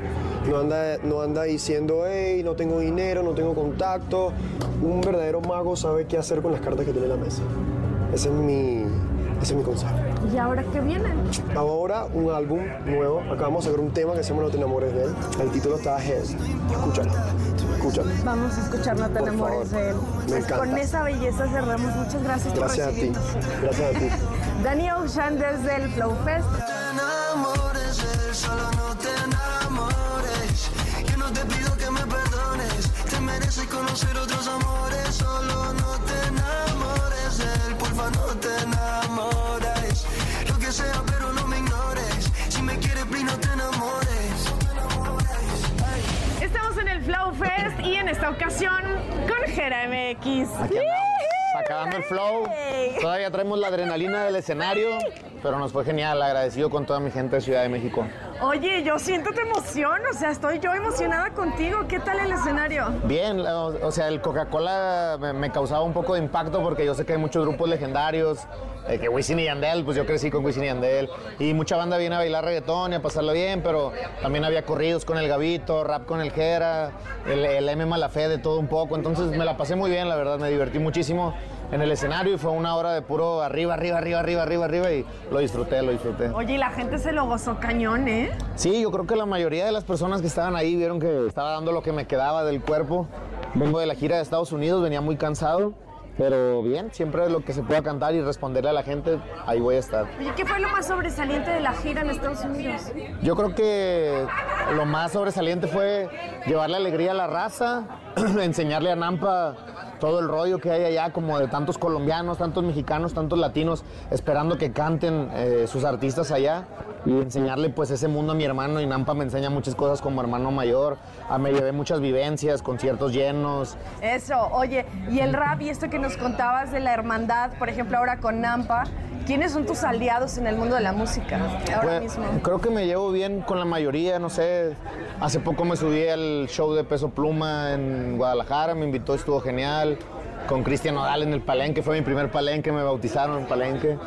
no anda, no anda diciendo, hey, no tengo dinero, no tengo contacto. Un verdadero mago sabe qué hacer con las cartas que tiene en la mesa. Ese es mi, ese es mi consejo. ¿Y ahora qué viene? Ahora un álbum nuevo, acabamos de sacar un tema que se llama No te enamores de él. El título está Head. Escúchalo, escúchalo. Vamos a escuchar No te Por enamores favor. de él. Me Pues encanta. con esa belleza cerramos. Muchas gracias, Gracias a por ti, recibirnos. gracias a ti. Dani Ocean desde el Flow Fest. enamores de él, solo no te enamores. Yo no te pido que me perdones, te mereces conocer otros amores. Solo no te enamores de él, porfa, no te enamores. Sea, pero no me ignores. Si me quieres, please, no te enamores. Estamos en el Flow Fest y en esta ocasión con Jera MX. Acabando el flow. Todavía traemos la adrenalina del escenario, pero nos fue genial. Agradecido con toda mi gente de Ciudad de México. Oye, yo siento tu emoción, o sea, estoy yo emocionada contigo. ¿Qué tal el escenario? Bien, o, o sea, el Coca-Cola me, me causaba un poco de impacto porque yo sé que hay muchos grupos legendarios, eh, que Wisin y Yandel, pues yo crecí con Wisin y Yandel, y mucha banda viene a bailar reggaetón y a pasarlo bien, pero también había corridos con el Gavito, rap con el Jera, el, el M Malafé de todo un poco, entonces me la pasé muy bien, la verdad, me divertí muchísimo en el escenario y fue una hora de puro arriba, arriba, arriba, arriba, arriba, arriba y lo disfruté, lo disfruté. Oye, y la gente se lo gozó cañón, ¿eh? Sí, yo creo que la mayoría de las personas que estaban ahí vieron que estaba dando lo que me quedaba del cuerpo. Vengo de la gira de Estados Unidos, venía muy cansado, pero bien, siempre lo que se pueda cantar y responderle a la gente, ahí voy a estar. Oye, ¿qué fue lo más sobresaliente de la gira en Estados Unidos? Yo creo que lo más sobresaliente fue llevarle alegría a la raza, enseñarle a Nampa todo el rollo que hay allá, como de tantos colombianos, tantos mexicanos, tantos latinos, esperando que canten eh, sus artistas allá y enseñarle pues ese mundo a mi hermano y Nampa me enseña muchas cosas como hermano mayor, Ah, me llevé muchas vivencias, conciertos llenos, Eso, oye, y el rap y esto que nos contabas de la hermandad, por ejemplo, ahora con Nampa, ¿quiénes son tus aliados en el mundo de la música ahora Pues, mismo? Creo que me llevo bien con la mayoría, no sé. Hace poco me subí al show de Peso Pluma en Guadalajara, me invitó, estuvo genial. Con Cristian Nodal en el Palenque, fue mi primer Palenque, me bautizaron en Palenque.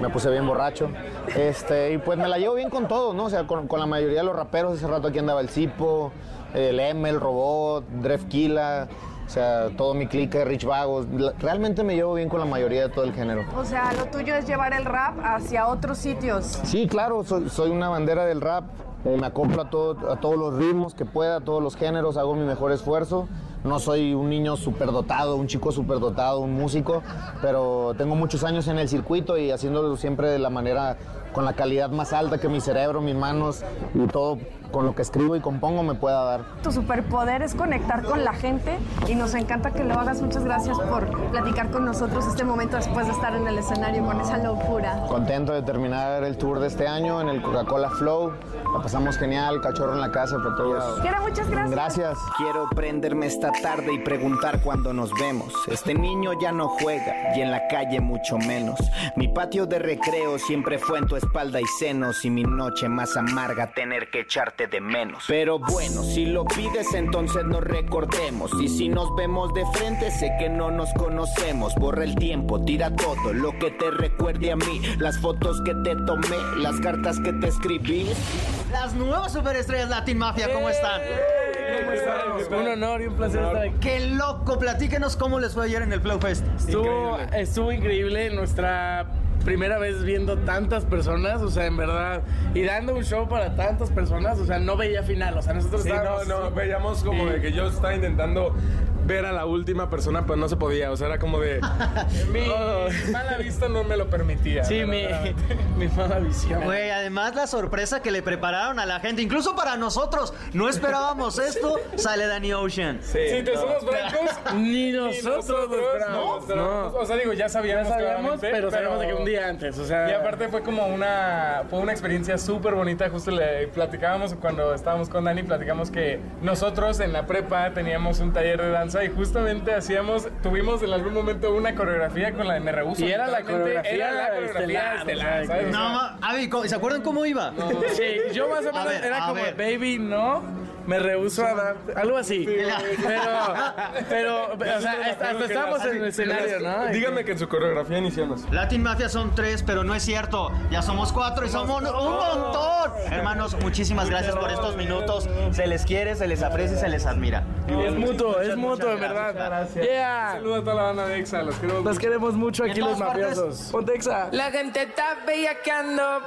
Me puse bien borracho. Este, y pues me la llevo bien con todos, ¿no? O sea, con, con la mayoría de los raperos. Hace rato aquí andaba el Cipo, el M, el Robot, Dref Kila, o sea, todo mi clique, Rich Vagos. Realmente me llevo bien con la mayoría de todo el género. O sea, lo tuyo es llevar el rap hacia otros sitios. Sí, claro, soy, soy una bandera del rap. Eh, me acoplo a, todo- a todos los ritmos que pueda, a todos los géneros, hago mi mejor esfuerzo. No soy un niño superdotado, un chico superdotado, un músico, pero tengo muchos años en el circuito y haciéndolo siempre de la manera, con la calidad más alta que mi cerebro, mis manos y todo con lo que escribo y compongo me pueda dar. Tu superpoder es conectar con la gente y nos encanta que lo hagas. Muchas gracias por platicar con nosotros este momento después de estar en el escenario con esa locura. Contento de terminar el tour de este año en el Coca-Cola Flow. La pasamos genial, cachorro en la casa para todos. Quiero muchas gracias. Gracias. Quiero prenderme esta tarde y preguntar cuándo nos vemos. Este niño ya no juega y en la calle mucho menos. Mi patio de recreo siempre fue en tu espalda y senos y mi noche más amarga tener que echarte de menos. Pero bueno, si lo pides entonces nos recordemos y si nos vemos de frente sé que no nos conocemos. Borra el tiempo, tira todo lo que te recuerde a mí, las fotos que te tomé, las cartas que te escribí. Las nuevas superestrellas Latin Mafia, ¿cómo están? Un honor y un placer estar aquí. ¡Qué loco! Platíquenos cómo les fue ayer en el Flow Fest. Estuvo, estuvo increíble nuestra primera vez viendo tantas personas, o sea, en verdad, y dando un show para tantas personas, o sea, no veía final, o sea, nosotros Sí, no, estábamos... no, veíamos como de que yo estaba intentando ver a la última persona, pero no se podía. O sea, era como de. Mi Oh. mala vista no me lo permitía. Sí, mi- mi mala visión. Güey, además la sorpresa que le prepararon a la gente, incluso para nosotros, no esperábamos esto, sale Danny Ocean. Sí, Si te somos francos, ni nosotros no, No, O sea, digo, ya sabíamos, Ya sabíamos, pero sabíamos de que un día antes, o sea- Y aparte fue como una. Fue una experiencia súper bonita. Justo le platicábamos cuando estábamos con Dani, platicamos que nosotros en la prepa teníamos un taller de danza y justamente hacíamos. Tuvimos en algún momento una coreografía con la de Me Rehuso. Y era la coreografía Era la coreografía estelar, ¿sabes? que- O sea, No, ma- Avi, ¿cómo- ¿se acuerdan cómo iba? Sí, yo más o A menos ver, era como, ver. baby, no, me rehuso a dar, algo así. Pero, pero, o sea, hasta, hasta estábamos en el escenario, ¿no? Dígame que en su coreografía iniciamos. Latin Mafia son tres, pero no es cierto. Ya somos cuatro y somos un montón. Hermanos, muchísimas gracias por estos minutos. Se les quiere, se les aprecia y se les admira. Es mutuo, es mutuo, en muchas verdad. gracias. Yeah. Saludos a toda la banda de EXA, los queremos. Los queremos mucho aquí los mafiosos. Ponte exa. La gente está bellaqueando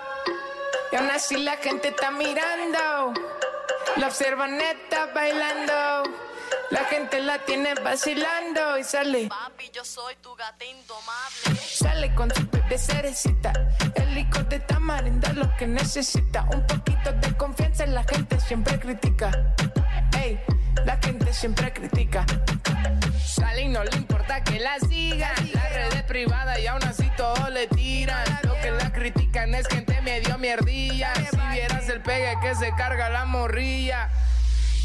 y aún así la gente está mirando. La observan neta bailando. La gente la tiene vacilando y sale. Papi, yo soy tu gata indomable. Sale con su de cerecita. El licor de tamarindo es lo que necesita. Un poquito de confianza la gente siempre critica. Ey, la gente siempre critica. Sale y no le importa que la sigan. La red es privada y aún así todos le tiran. Lo que la critican es gente medio mierdilla. Si vieras el pegue que se carga la morrilla.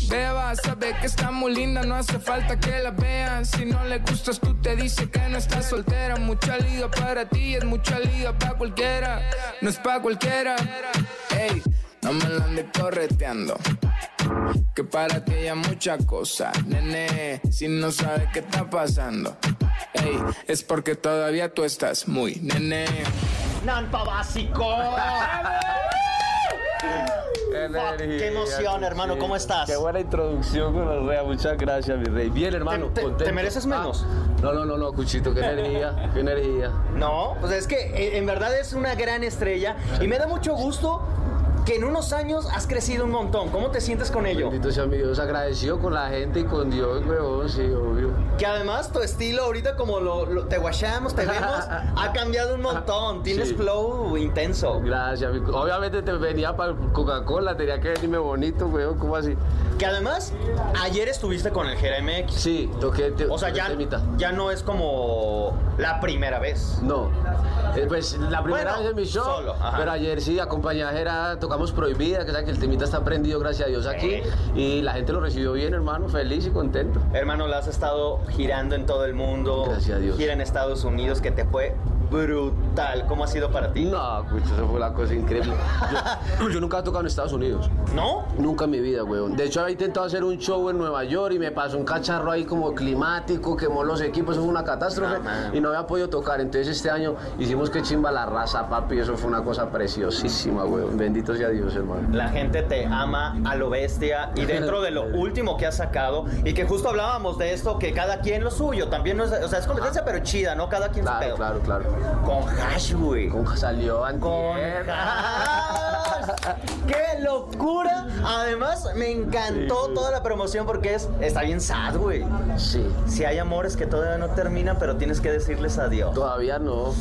Beba, sabe que está muy linda, no hace falta que la vean. Si no le gustas, tú te dice que no estás soltera. Mucha liga para ti, es mucha liga para cualquiera. No es para cualquiera. Ey, no me la andes correteando. Que para ti hay mucha cosa, nene, si no sabes qué está pasando. Ey, es porque todavía tú estás muy, nene. Nampa básico. Fuck, qué emoción, hermano, ¿cómo estás? Qué buena introducción con los Rea, muchas gracias, mi rey. Bien, hermano, ¿Te- te- contento. te mereces menos? Ah, no, no, no, no, Cuchito, qué energía, qué energía. No, pues es que eh, en verdad es una gran estrella y me da mucho gusto que en unos años has crecido un montón. ¿Cómo te sientes con ello? Bendito sea mi Dios, agradecido con la gente y con Dios, huevón, sí, obvio. Que además tu estilo ahorita como lo, lo- te guachamos, te vemos, ha cambiado un montón. Tienes Sí. flow intenso. Gracias, obviamente te venía para Coca-Cola, tenía que venirme bonito, weón, ¿cómo así? Que además ayer estuviste con el Jera MX. Sí, toqué. o sea, ya, ya no es como la primera vez. No. Eh, pues la primera Bueno, vez en mi show. solo, pero ayer sí, acompañé a tocamos Prohibida, que sabe que el temita está prendido, gracias a Dios, aquí. Y la gente lo recibió bien, hermano, feliz y contento. Hermano, la has estado girando en todo el mundo. Gracias a Dios. Gira en Estados Unidos, que te fue brutal. ¿Cómo ha sido para ti? No, eso fue la cosa increíble. Yo, yo nunca he tocado en Estados Unidos. ¿No? Nunca en mi vida, weón. De hecho, había intentado hacer un show en Nueva York y me pasó un cacharro ahí como climático, quemó los equipos, eso fue una catástrofe No, man. y no había podido tocar. Entonces este año hicimos que chimba la raza, papi, eso fue una cosa preciosísima, weón. Bendito sea Dios, hermano. La gente te ama a lo bestia y dentro de lo último que has sacado y que justo hablábamos de esto, que cada quien lo suyo, también no es, o sea, es competencia pero chida, ¿no? Cada quien su Claro, pedo. claro, claro. Con hash, güey. Con salió Con antier. hash. ¡Qué locura! Además, me encantó toda la promoción porque es, está bien sad, güey. Sí. Si hay amores que todavía no terminan, pero tienes que decirles adiós. Todavía no.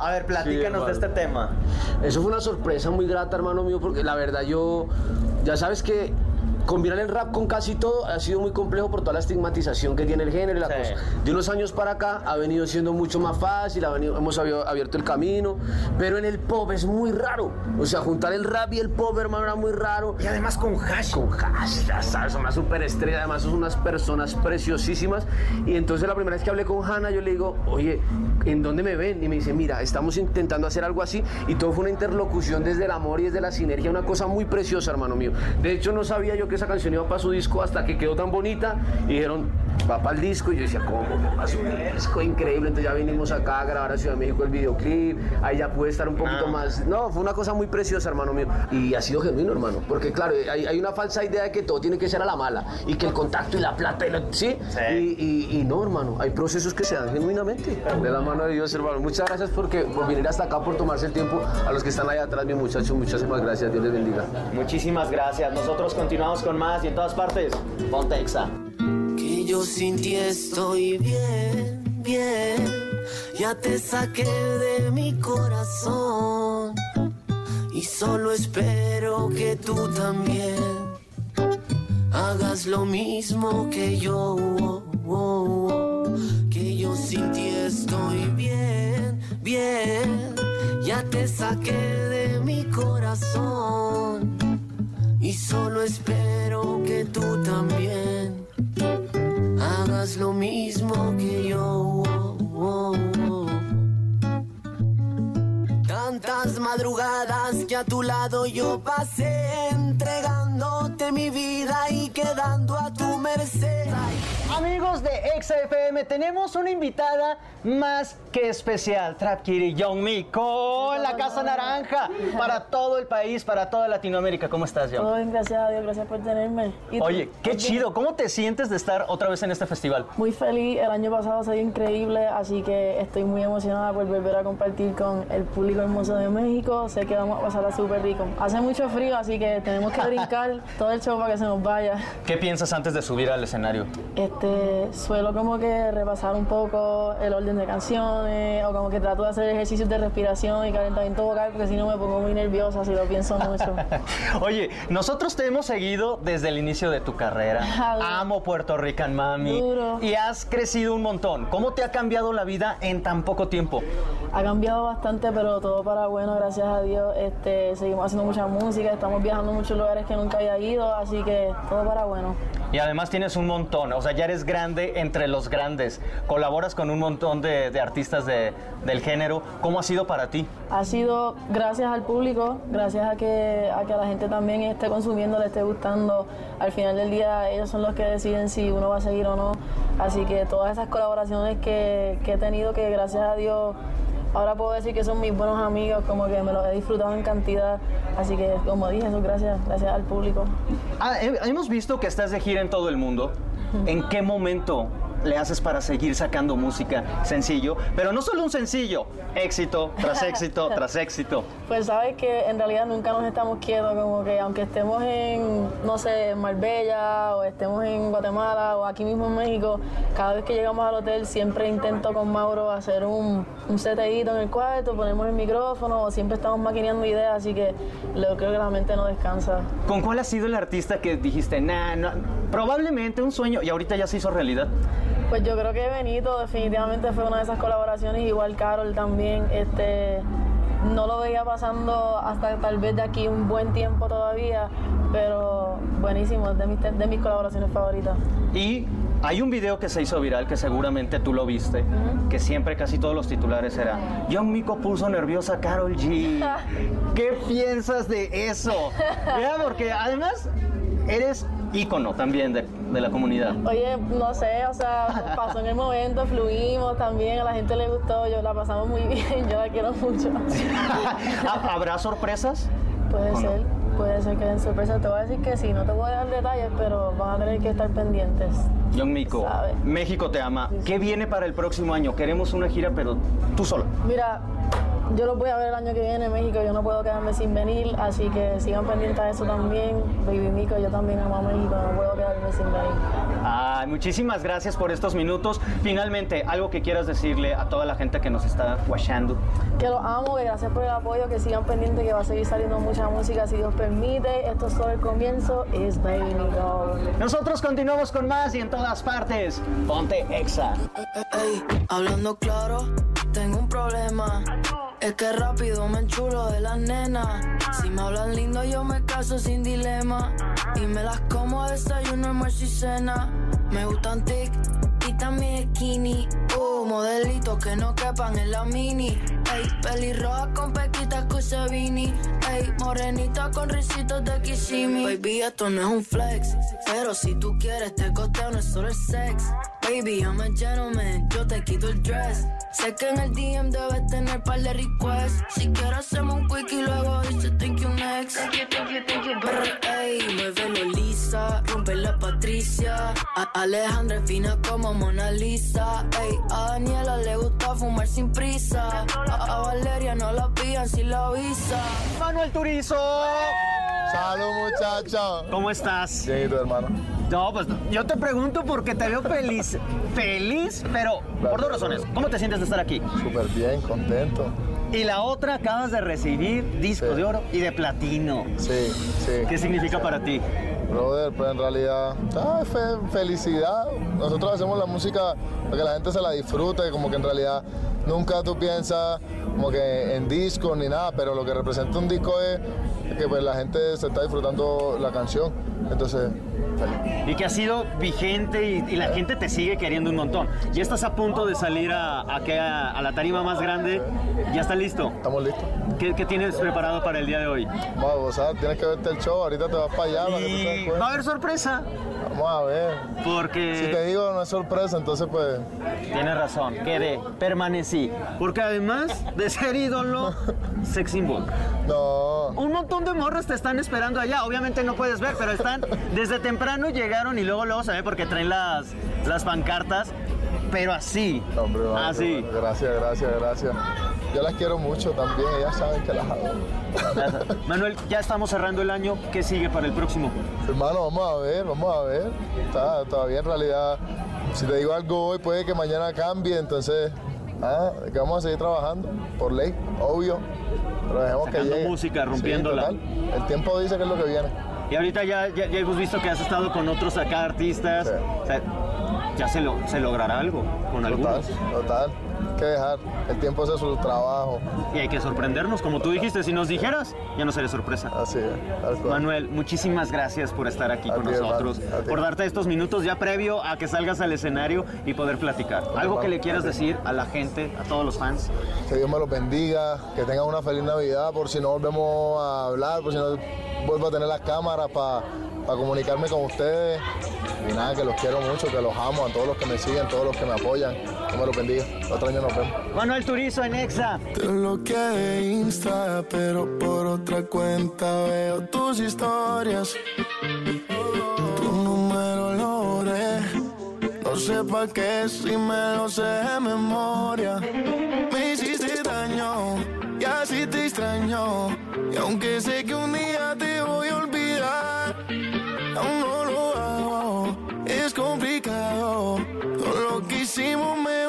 A ver, platícanos Sí, de este tema. Eso fue una sorpresa muy grata, hermano mío, porque la verdad yo, ya sabes que combinar el rap con casi todo ha sido muy complejo por toda la estigmatización que tiene el género y la Sí. cosa. De unos años para acá ha venido siendo mucho más fácil, ha venido- hemos abier- abierto el camino, pero en el pop es muy raro. O sea, juntar el rap y el pop, hermano, era muy raro. Y además con hash. Con hash, ya sabes, son una superestrella, además son unas personas preciosísimas. Y entonces la primera vez que hablé con Hanna, yo le digo, oye, ¿en dónde me ven? Y me dice, mira, estamos intentando hacer algo así. Y todo fue una interlocución desde el amor y desde la sinergia, una cosa muy preciosa, hermano mío. De hecho, no sabía yo que esa canción iba para su disco hasta que quedó tan bonita. Y dijeron, va para el disco. Y yo decía, ¿cómo? ¿Va para su disco? Increíble. Entonces ya vinimos acá a grabar a Ciudad de México el videoclip. Ahí ya pude estar un poquito Ah. más. No, fue una cosa muy preciosa, hermano mío. Y ha sido genuino, hermano. Porque, claro, hay, hay una falsa idea de que todo tiene que ser a la mala. Y que el contacto y la plata y lo- ¿Sí? Y, y- y no, hermano. Hay procesos que se dan genuinamente. De la mano de Dios, hermano. Muchas gracias porque, por venir hasta acá, por tomarse el tiempo. A los que están allá atrás, mi muchacho, muchísimas gracias. Dios les bendiga. Muchísimas gracias. Nosotros continuamos con más y en todas partes. Ponte Exa. Que yo sin ti estoy bien, bien. Ya te saqué de mi corazón. Y solo espero que tú también hagas lo mismo que yo. Que yo sin ti estoy bien, bien. Ya te saqué de mi corazón. Y solo espero que tú también hagas lo mismo que yo. Tantas madrugadas que a tu lado yo pasé, entregándote mi vida y quedando a tu merced. Amigos de Exa FM, tenemos una invitada más que especial, Trap Kitty Young Mi, con la Casa Naranja, para todo el país, para toda Latinoamérica. ¿Cómo estás, Todo Young? bien, gracias a Dios, gracias por tenerme. Oye, qué ¿Estás bien? chido. ¿Cómo te sientes de estar otra vez en este festival? Muy feliz, el año pasado se dio increíble, así que estoy muy emocionada por volver a compartir con el público hermoso de México. Sé que vamos a pasarla súper rico. Hace mucho frío, así que tenemos que brincar todo el show para que se nos vaya. ¿Qué piensas antes de subir al escenario? Este, suelo como que repasar un poco el orden de canciones o como que trato de hacer ejercicios de respiración y calentamiento vocal porque si no me pongo muy nerviosa si lo pienso mucho. Oye, nosotros te hemos seguido desde el inicio de tu carrera. Amo Puerto Rican Mami. Duro. Y has crecido un montón. ¿Cómo te ha cambiado la vida en tan poco tiempo? Ha cambiado bastante, pero todo para bueno, gracias a Dios. Este, seguimos haciendo mucha música, estamos viajando a muchos lugares que nunca había ido, así que todo para bueno. Y además tienes un montón, o sea, ya eres grande entre los grandes. Colaboras con un montón de, de artistas de- del género. ¿Cómo ha sido para ti? Ha sido gracias al público, gracias a que, a que la gente también esté consumiendo, le esté gustando. Al final del día ellos son los que deciden si uno va a seguir o no. Así que todas esas colaboraciones que, que he tenido, que gracias a Dios ahora puedo decir que son mis buenos amigos, como que me los he disfrutado en cantidad. Así que como dije, eso es gracias, gracias al público. Ah, he- hemos visto que estás de gira en todo el mundo. ¿En qué momento le haces para seguir sacando música sencillo? Pero no solo un sencillo, éxito tras éxito tras éxito. Pues sabes que en realidad nunca nos estamos quietos, como que aunque estemos en, no sé, en Marbella o estemos en Guatemala o aquí mismo en México, cada vez que llegamos al hotel siempre intento con Mauro hacer un, un seteíto en el cuarto, ponemos el micrófono o siempre estamos maquineando ideas, así que lo creo que la mente no descansa. ¿Con cuál ha sido el artista que dijiste, nah, no, probablemente un sueño y ahorita ya se hizo realidad? Pues yo creo que Benito definitivamente fue una de esas colaboraciones, igual Carol también, este no lo veía pasando hasta tal vez de aquí un buen tiempo todavía, pero buenísimo, es de mis, de mis colaboraciones favoritas. Y hay un video que se hizo viral que seguramente tú lo viste, que siempre casi todos los titulares era John Mico puso nerviosa a Carol G. ¿Qué piensas de eso? Ya, porque además eres ícono también de, de la comunidad. Oye, no sé, o sea, pasó en el momento, fluimos también, a la gente le gustó, yo la pasamos muy bien, yo la quiero mucho. ¿Ha- ¿Habrá sorpresas? Puede ser, puede ser que den sorpresas, te voy a decir que sí, no te voy a dar detalles, pero van a tener que estar pendientes. John Mico, México te ama. ¿Qué viene para el próximo año? Queremos una gira, pero tú solo. Mira, yo los voy a ver el año que viene en México, yo no puedo quedarme sin venir, así que sigan pendientes a eso también. Baby Mico, yo también amo a México, no puedo quedarme sin venir. Ay, muchísimas gracias por estos minutos. Finalmente, algo que quieras decirle a toda la gente que nos está watchando. Que los amo, que gracias por el apoyo, que sigan pendientes, que va a seguir saliendo mucha música si Dios permite. Esto es solo el comienzo, es Baby Mico. Nosotros continuamos con más y en todas partes. Ponte Exa. Hablando claro, tengo un problema. Es que rápido me enchulo de las nenas. Si me hablan lindo, yo me caso sin dilema. Y me las como a desayuno, almuerzo y cena. Me gustan tic y también skinny. Uh, modelitos que no quepan en la mini. Ey, pelirroja con pequitas Cusebini. Ey, morenita con risitos de Kissimmee. Baby, esto no es un flex. Pero si tú quieres, te costeo, no es solo el sex. Baby, I'm a gentleman, yo te quito el dress. Sé que en el DM debes tener par de requests. Si quieres, hacemos un quick y luego dice thank you next. Thank you, thank you, thank you, Ey, muévelo lisa, rompe la Patricia. A Alejandra es fina como Mona Lisa. Ey, a Daniela le gusta fumar sin prisa. A, a Valeria no la pillan si la avisa. Manuel Turizo. Salud, muchacho. ¿Cómo estás? Bien, ¿y tu hermano? No, pues yo te pregunto porque te veo feliz. Feliz, pero por dos razones. ¿Cómo te sientes de estar aquí? Súper bien, contento. Y la otra, acabas de recibir disco de oro y de platino. Sí, sí. ¿Qué significa para ti? Brother, pues en realidad, ah, fe- felicidad. Nosotros hacemos la música para que la gente se la disfrute, como que en realidad nunca tú piensas como que en disco ni nada, pero lo que representa un disco es que pues la gente se está disfrutando la canción. Entonces, feliz. Y que ha sido vigente y, y la gente te sigue queriendo un montón. Ya estás a punto de salir a, a, que- a- a la tarima más grande. ¿Ya está listo? Estamos listos. ¿Qué, qué tienes preparado para el día de hoy? Vamos a gozar, tienes que verte el show, ahorita te vas para allá. para que tú te des Y va a haber sorpresa. Vamos a ver. Porque... Si te digo no es sorpresa, entonces pues... Tienes razón, quedé, permanecí. Porque además de ser ídolo, sex symbol. No. Un montón de morros te están esperando allá. Obviamente no puedes ver, pero están desde temprano llegaron y luego luego se ve porque traen las, las pancartas. Pero así. Hombre, así. Gracias, gracias, gracias. Yo las quiero mucho también, ellas saben que las adoro. Manuel, ya estamos cerrando el año. ¿Qué sigue para el próximo? Hermano, vamos a ver, vamos a ver. Está todavía en realidad, si te digo algo hoy, puede que mañana cambie, entonces, ah, que vamos a seguir trabajando, por ley, obvio. Pero dejemos que llegue. música, rompiéndola. El tiempo dice que es lo que viene. Y ahorita ya, ya, ya hemos visto que has estado con otros acá artistas. O sea, ya se, lo, se logrará algo con Total, algunos. total. Que dejar. El tiempo hace su trabajo. Y hay que sorprendernos, como tú dijiste, si nos dijeras, ya no sería sorpresa. Así es. Manuel, muchísimas gracias por estar aquí con ti, nosotros, por darte estos minutos ya previo a que salgas al escenario y poder platicar. Algo que le quieras decir a la gente, a todos los fans. Que Dios me los bendiga, que tengan una feliz Navidad, por si no volvemos a hablar, por si no vuelvo a tener las cámaras para comunicarme con ustedes. Y nada, que los quiero mucho, que los amo, a todos los que me siguen, todos los que me apoyan. Dios me los bendiga. Otro año nos vemos. Manuel Turizo en Exa. Te bloqueé de Insta, pero por otra cuenta veo tus historias. Tu número lo borré. No sé pa' qué si me lo sé de memoria. Me hiciste daño y así te extraño. Y aunque sé que un día te hicimos me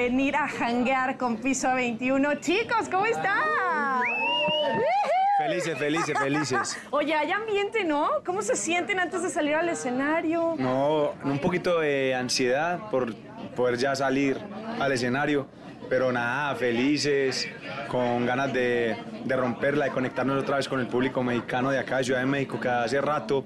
venir a janguear con Piso 21. Chicos, ¿cómo están? Felices, felices, felices. Oye, hay ambiente, ¿no? ¿Cómo se sienten antes de salir al escenario? No, un poquito de ansiedad por poder ya salir al escenario, pero nada, felices, con ganas de, de romperla, de conectarnos otra vez con el público mexicano de acá de Ciudad de México, que hace rato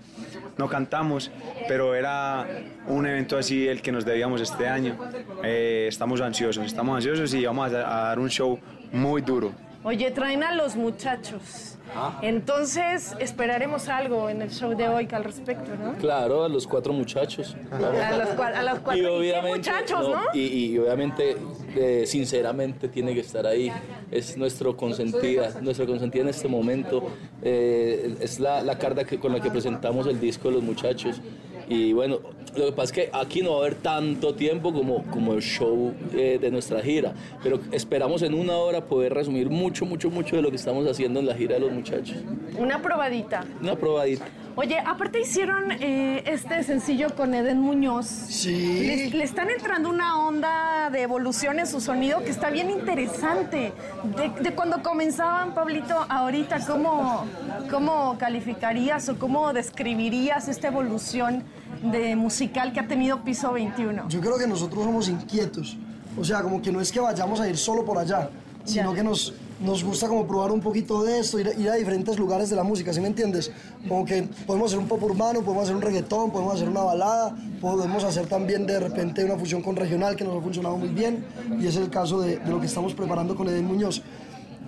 no cantamos, pero era un evento así el que nos debíamos este año. Eh, estamos ansiosos, estamos ansiosos y vamos a, a dar un show muy duro. Oye, traen a los muchachos. Ah. Entonces, esperaremos algo en el show de hoy al respecto, ¿no? Claro, a los cuatro muchachos. claro. A los, cua- a los cuatro. Y ¿Y qué obviamente, muchachos, ¿no? Y, y obviamente, eh, sinceramente, tiene que estar ahí. Es nuestro consentida, nuestra consentida en este momento. Eh, es la, la carta que, con la que presentamos el disco de los muchachos. Y bueno, lo que pasa es que aquí no va a haber tanto tiempo como, como el show eh, de nuestra gira, pero esperamos en una hora poder resumir mucho, mucho, mucho de lo que estamos haciendo en la gira de los muchachos. Una probadita. Una probadita. Oye, aparte hicieron eh, este sencillo con Eden Muñoz. Sí. Le, le están entrando una onda de evolución en su sonido que está bien interesante. De, de cuando comenzaban, Pablito, ahorita, ¿cómo, ¿cómo calificarías o cómo describirías esta evolución de musical que ha tenido Piso 21? Yo creo que nosotros somos inquietos. O sea, como que no es que vayamos a ir solo por allá, sino Ya. que nos, nos gusta como probar un poquito de esto, ir, ir a diferentes lugares de la música, ¿sí me entiendes? Como que podemos hacer un pop urbano, podemos hacer un reggaetón, podemos hacer una balada, podemos hacer también de repente una fusión con regional que nos ha funcionado muy bien y es el caso de, lo que estamos preparando con Eden Muñoz.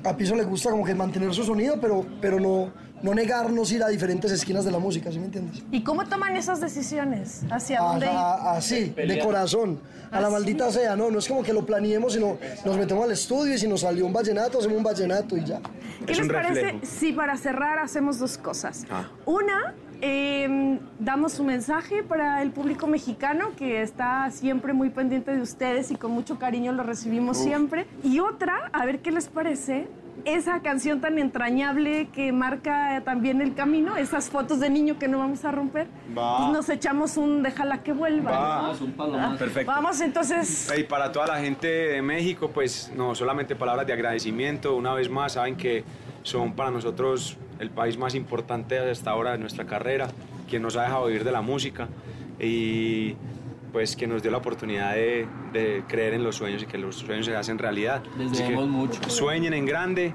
A Piso le gusta como que mantener su sonido, pero, pero no, no negarnos ir a diferentes esquinas de la música, ¿sí me entiendes? ¿Y cómo toman esas decisiones? ¿Hacia dónde ir? Ajá, así, de corazón, a la Así. maldita sea, ¿no? No es como que lo planeemos, sino nos metemos al estudio y si nos salió un vallenato, hacemos un vallenato y ya. ¿Qué les parece si para cerrar hacemos dos cosas? Ah. Una, eh, damos un mensaje para el público mexicano que está siempre muy pendiente de ustedes y con mucho cariño lo recibimos Uf. siempre. Y otra, a ver qué les parece. Esa canción tan entrañable que marca también el camino, esas fotos de niño que no vamos a romper. Va. Pues nos echamos un déjala que vuelva. Va. ¿no? Ah, Perfecto. Vamos entonces. Y para toda la gente de México, pues no solamente palabras de agradecimiento, una vez más saben que son para nosotros el país más importante hasta ahora de nuestra carrera, quien nos ha dejado vivir de la música y pues que nos dio la oportunidad de, de creer en los sueños y que los sueños se hacen realidad. Les Así que mucho. Sueñen en grande,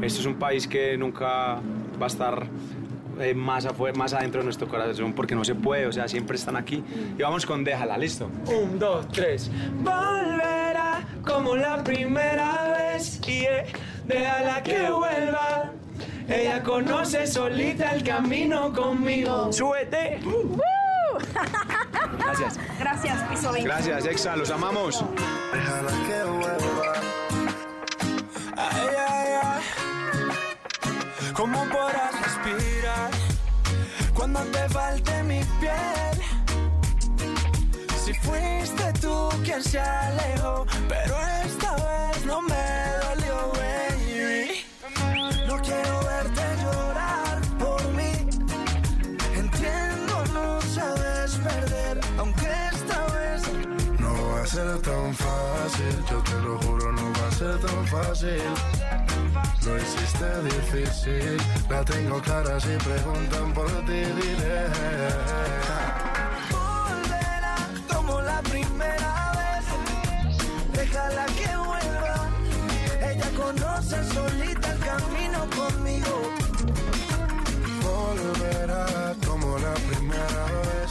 esto es un país que nunca va a estar eh, más, afuera, más adentro de nuestro corazón porque no se puede, o sea, siempre están aquí. Y vamos con Déjala, ¿listo? Un, dos, tres. Volverá como la primera vez y eh, déjala que vuelva. Ella conoce solita el camino conmigo. Súbete. Gracias. Gracias, Piso 20. Gracias, Exa, los amamos. Ay, ay, ay. ¿Cómo podrás respirar cuando cuando te falte mi piel. Si fuiste tú quien se alejó, pero ser tan fácil. Lo hiciste difícil, la tengo clara si preguntan por ti, diré. volverá como la primera vez. Déjala que vuelva. Ella conoce solita el camino conmigo. Volverá como la primera vez.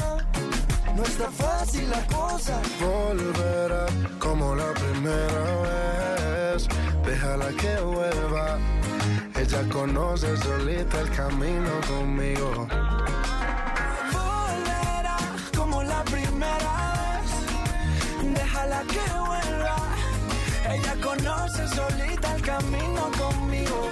no está fácil la cosa. Volverá como la primera vez. Déjala que vuelva. Ella conoce solita el camino conmigo. volverá como la primera vez. Déjala que vuelva. Ella conoce solita el camino conmigo.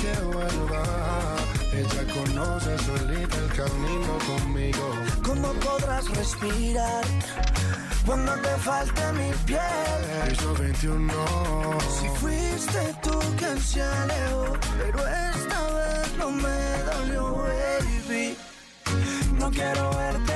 Que vuelva. Ella conoce solita el camino conmigo. ¿Cómo podrás respirar cuando te falte mi piel? Piso 21. Si fuiste tú quien se alejó, pero esta vez no me dolió, baby. No quiero verte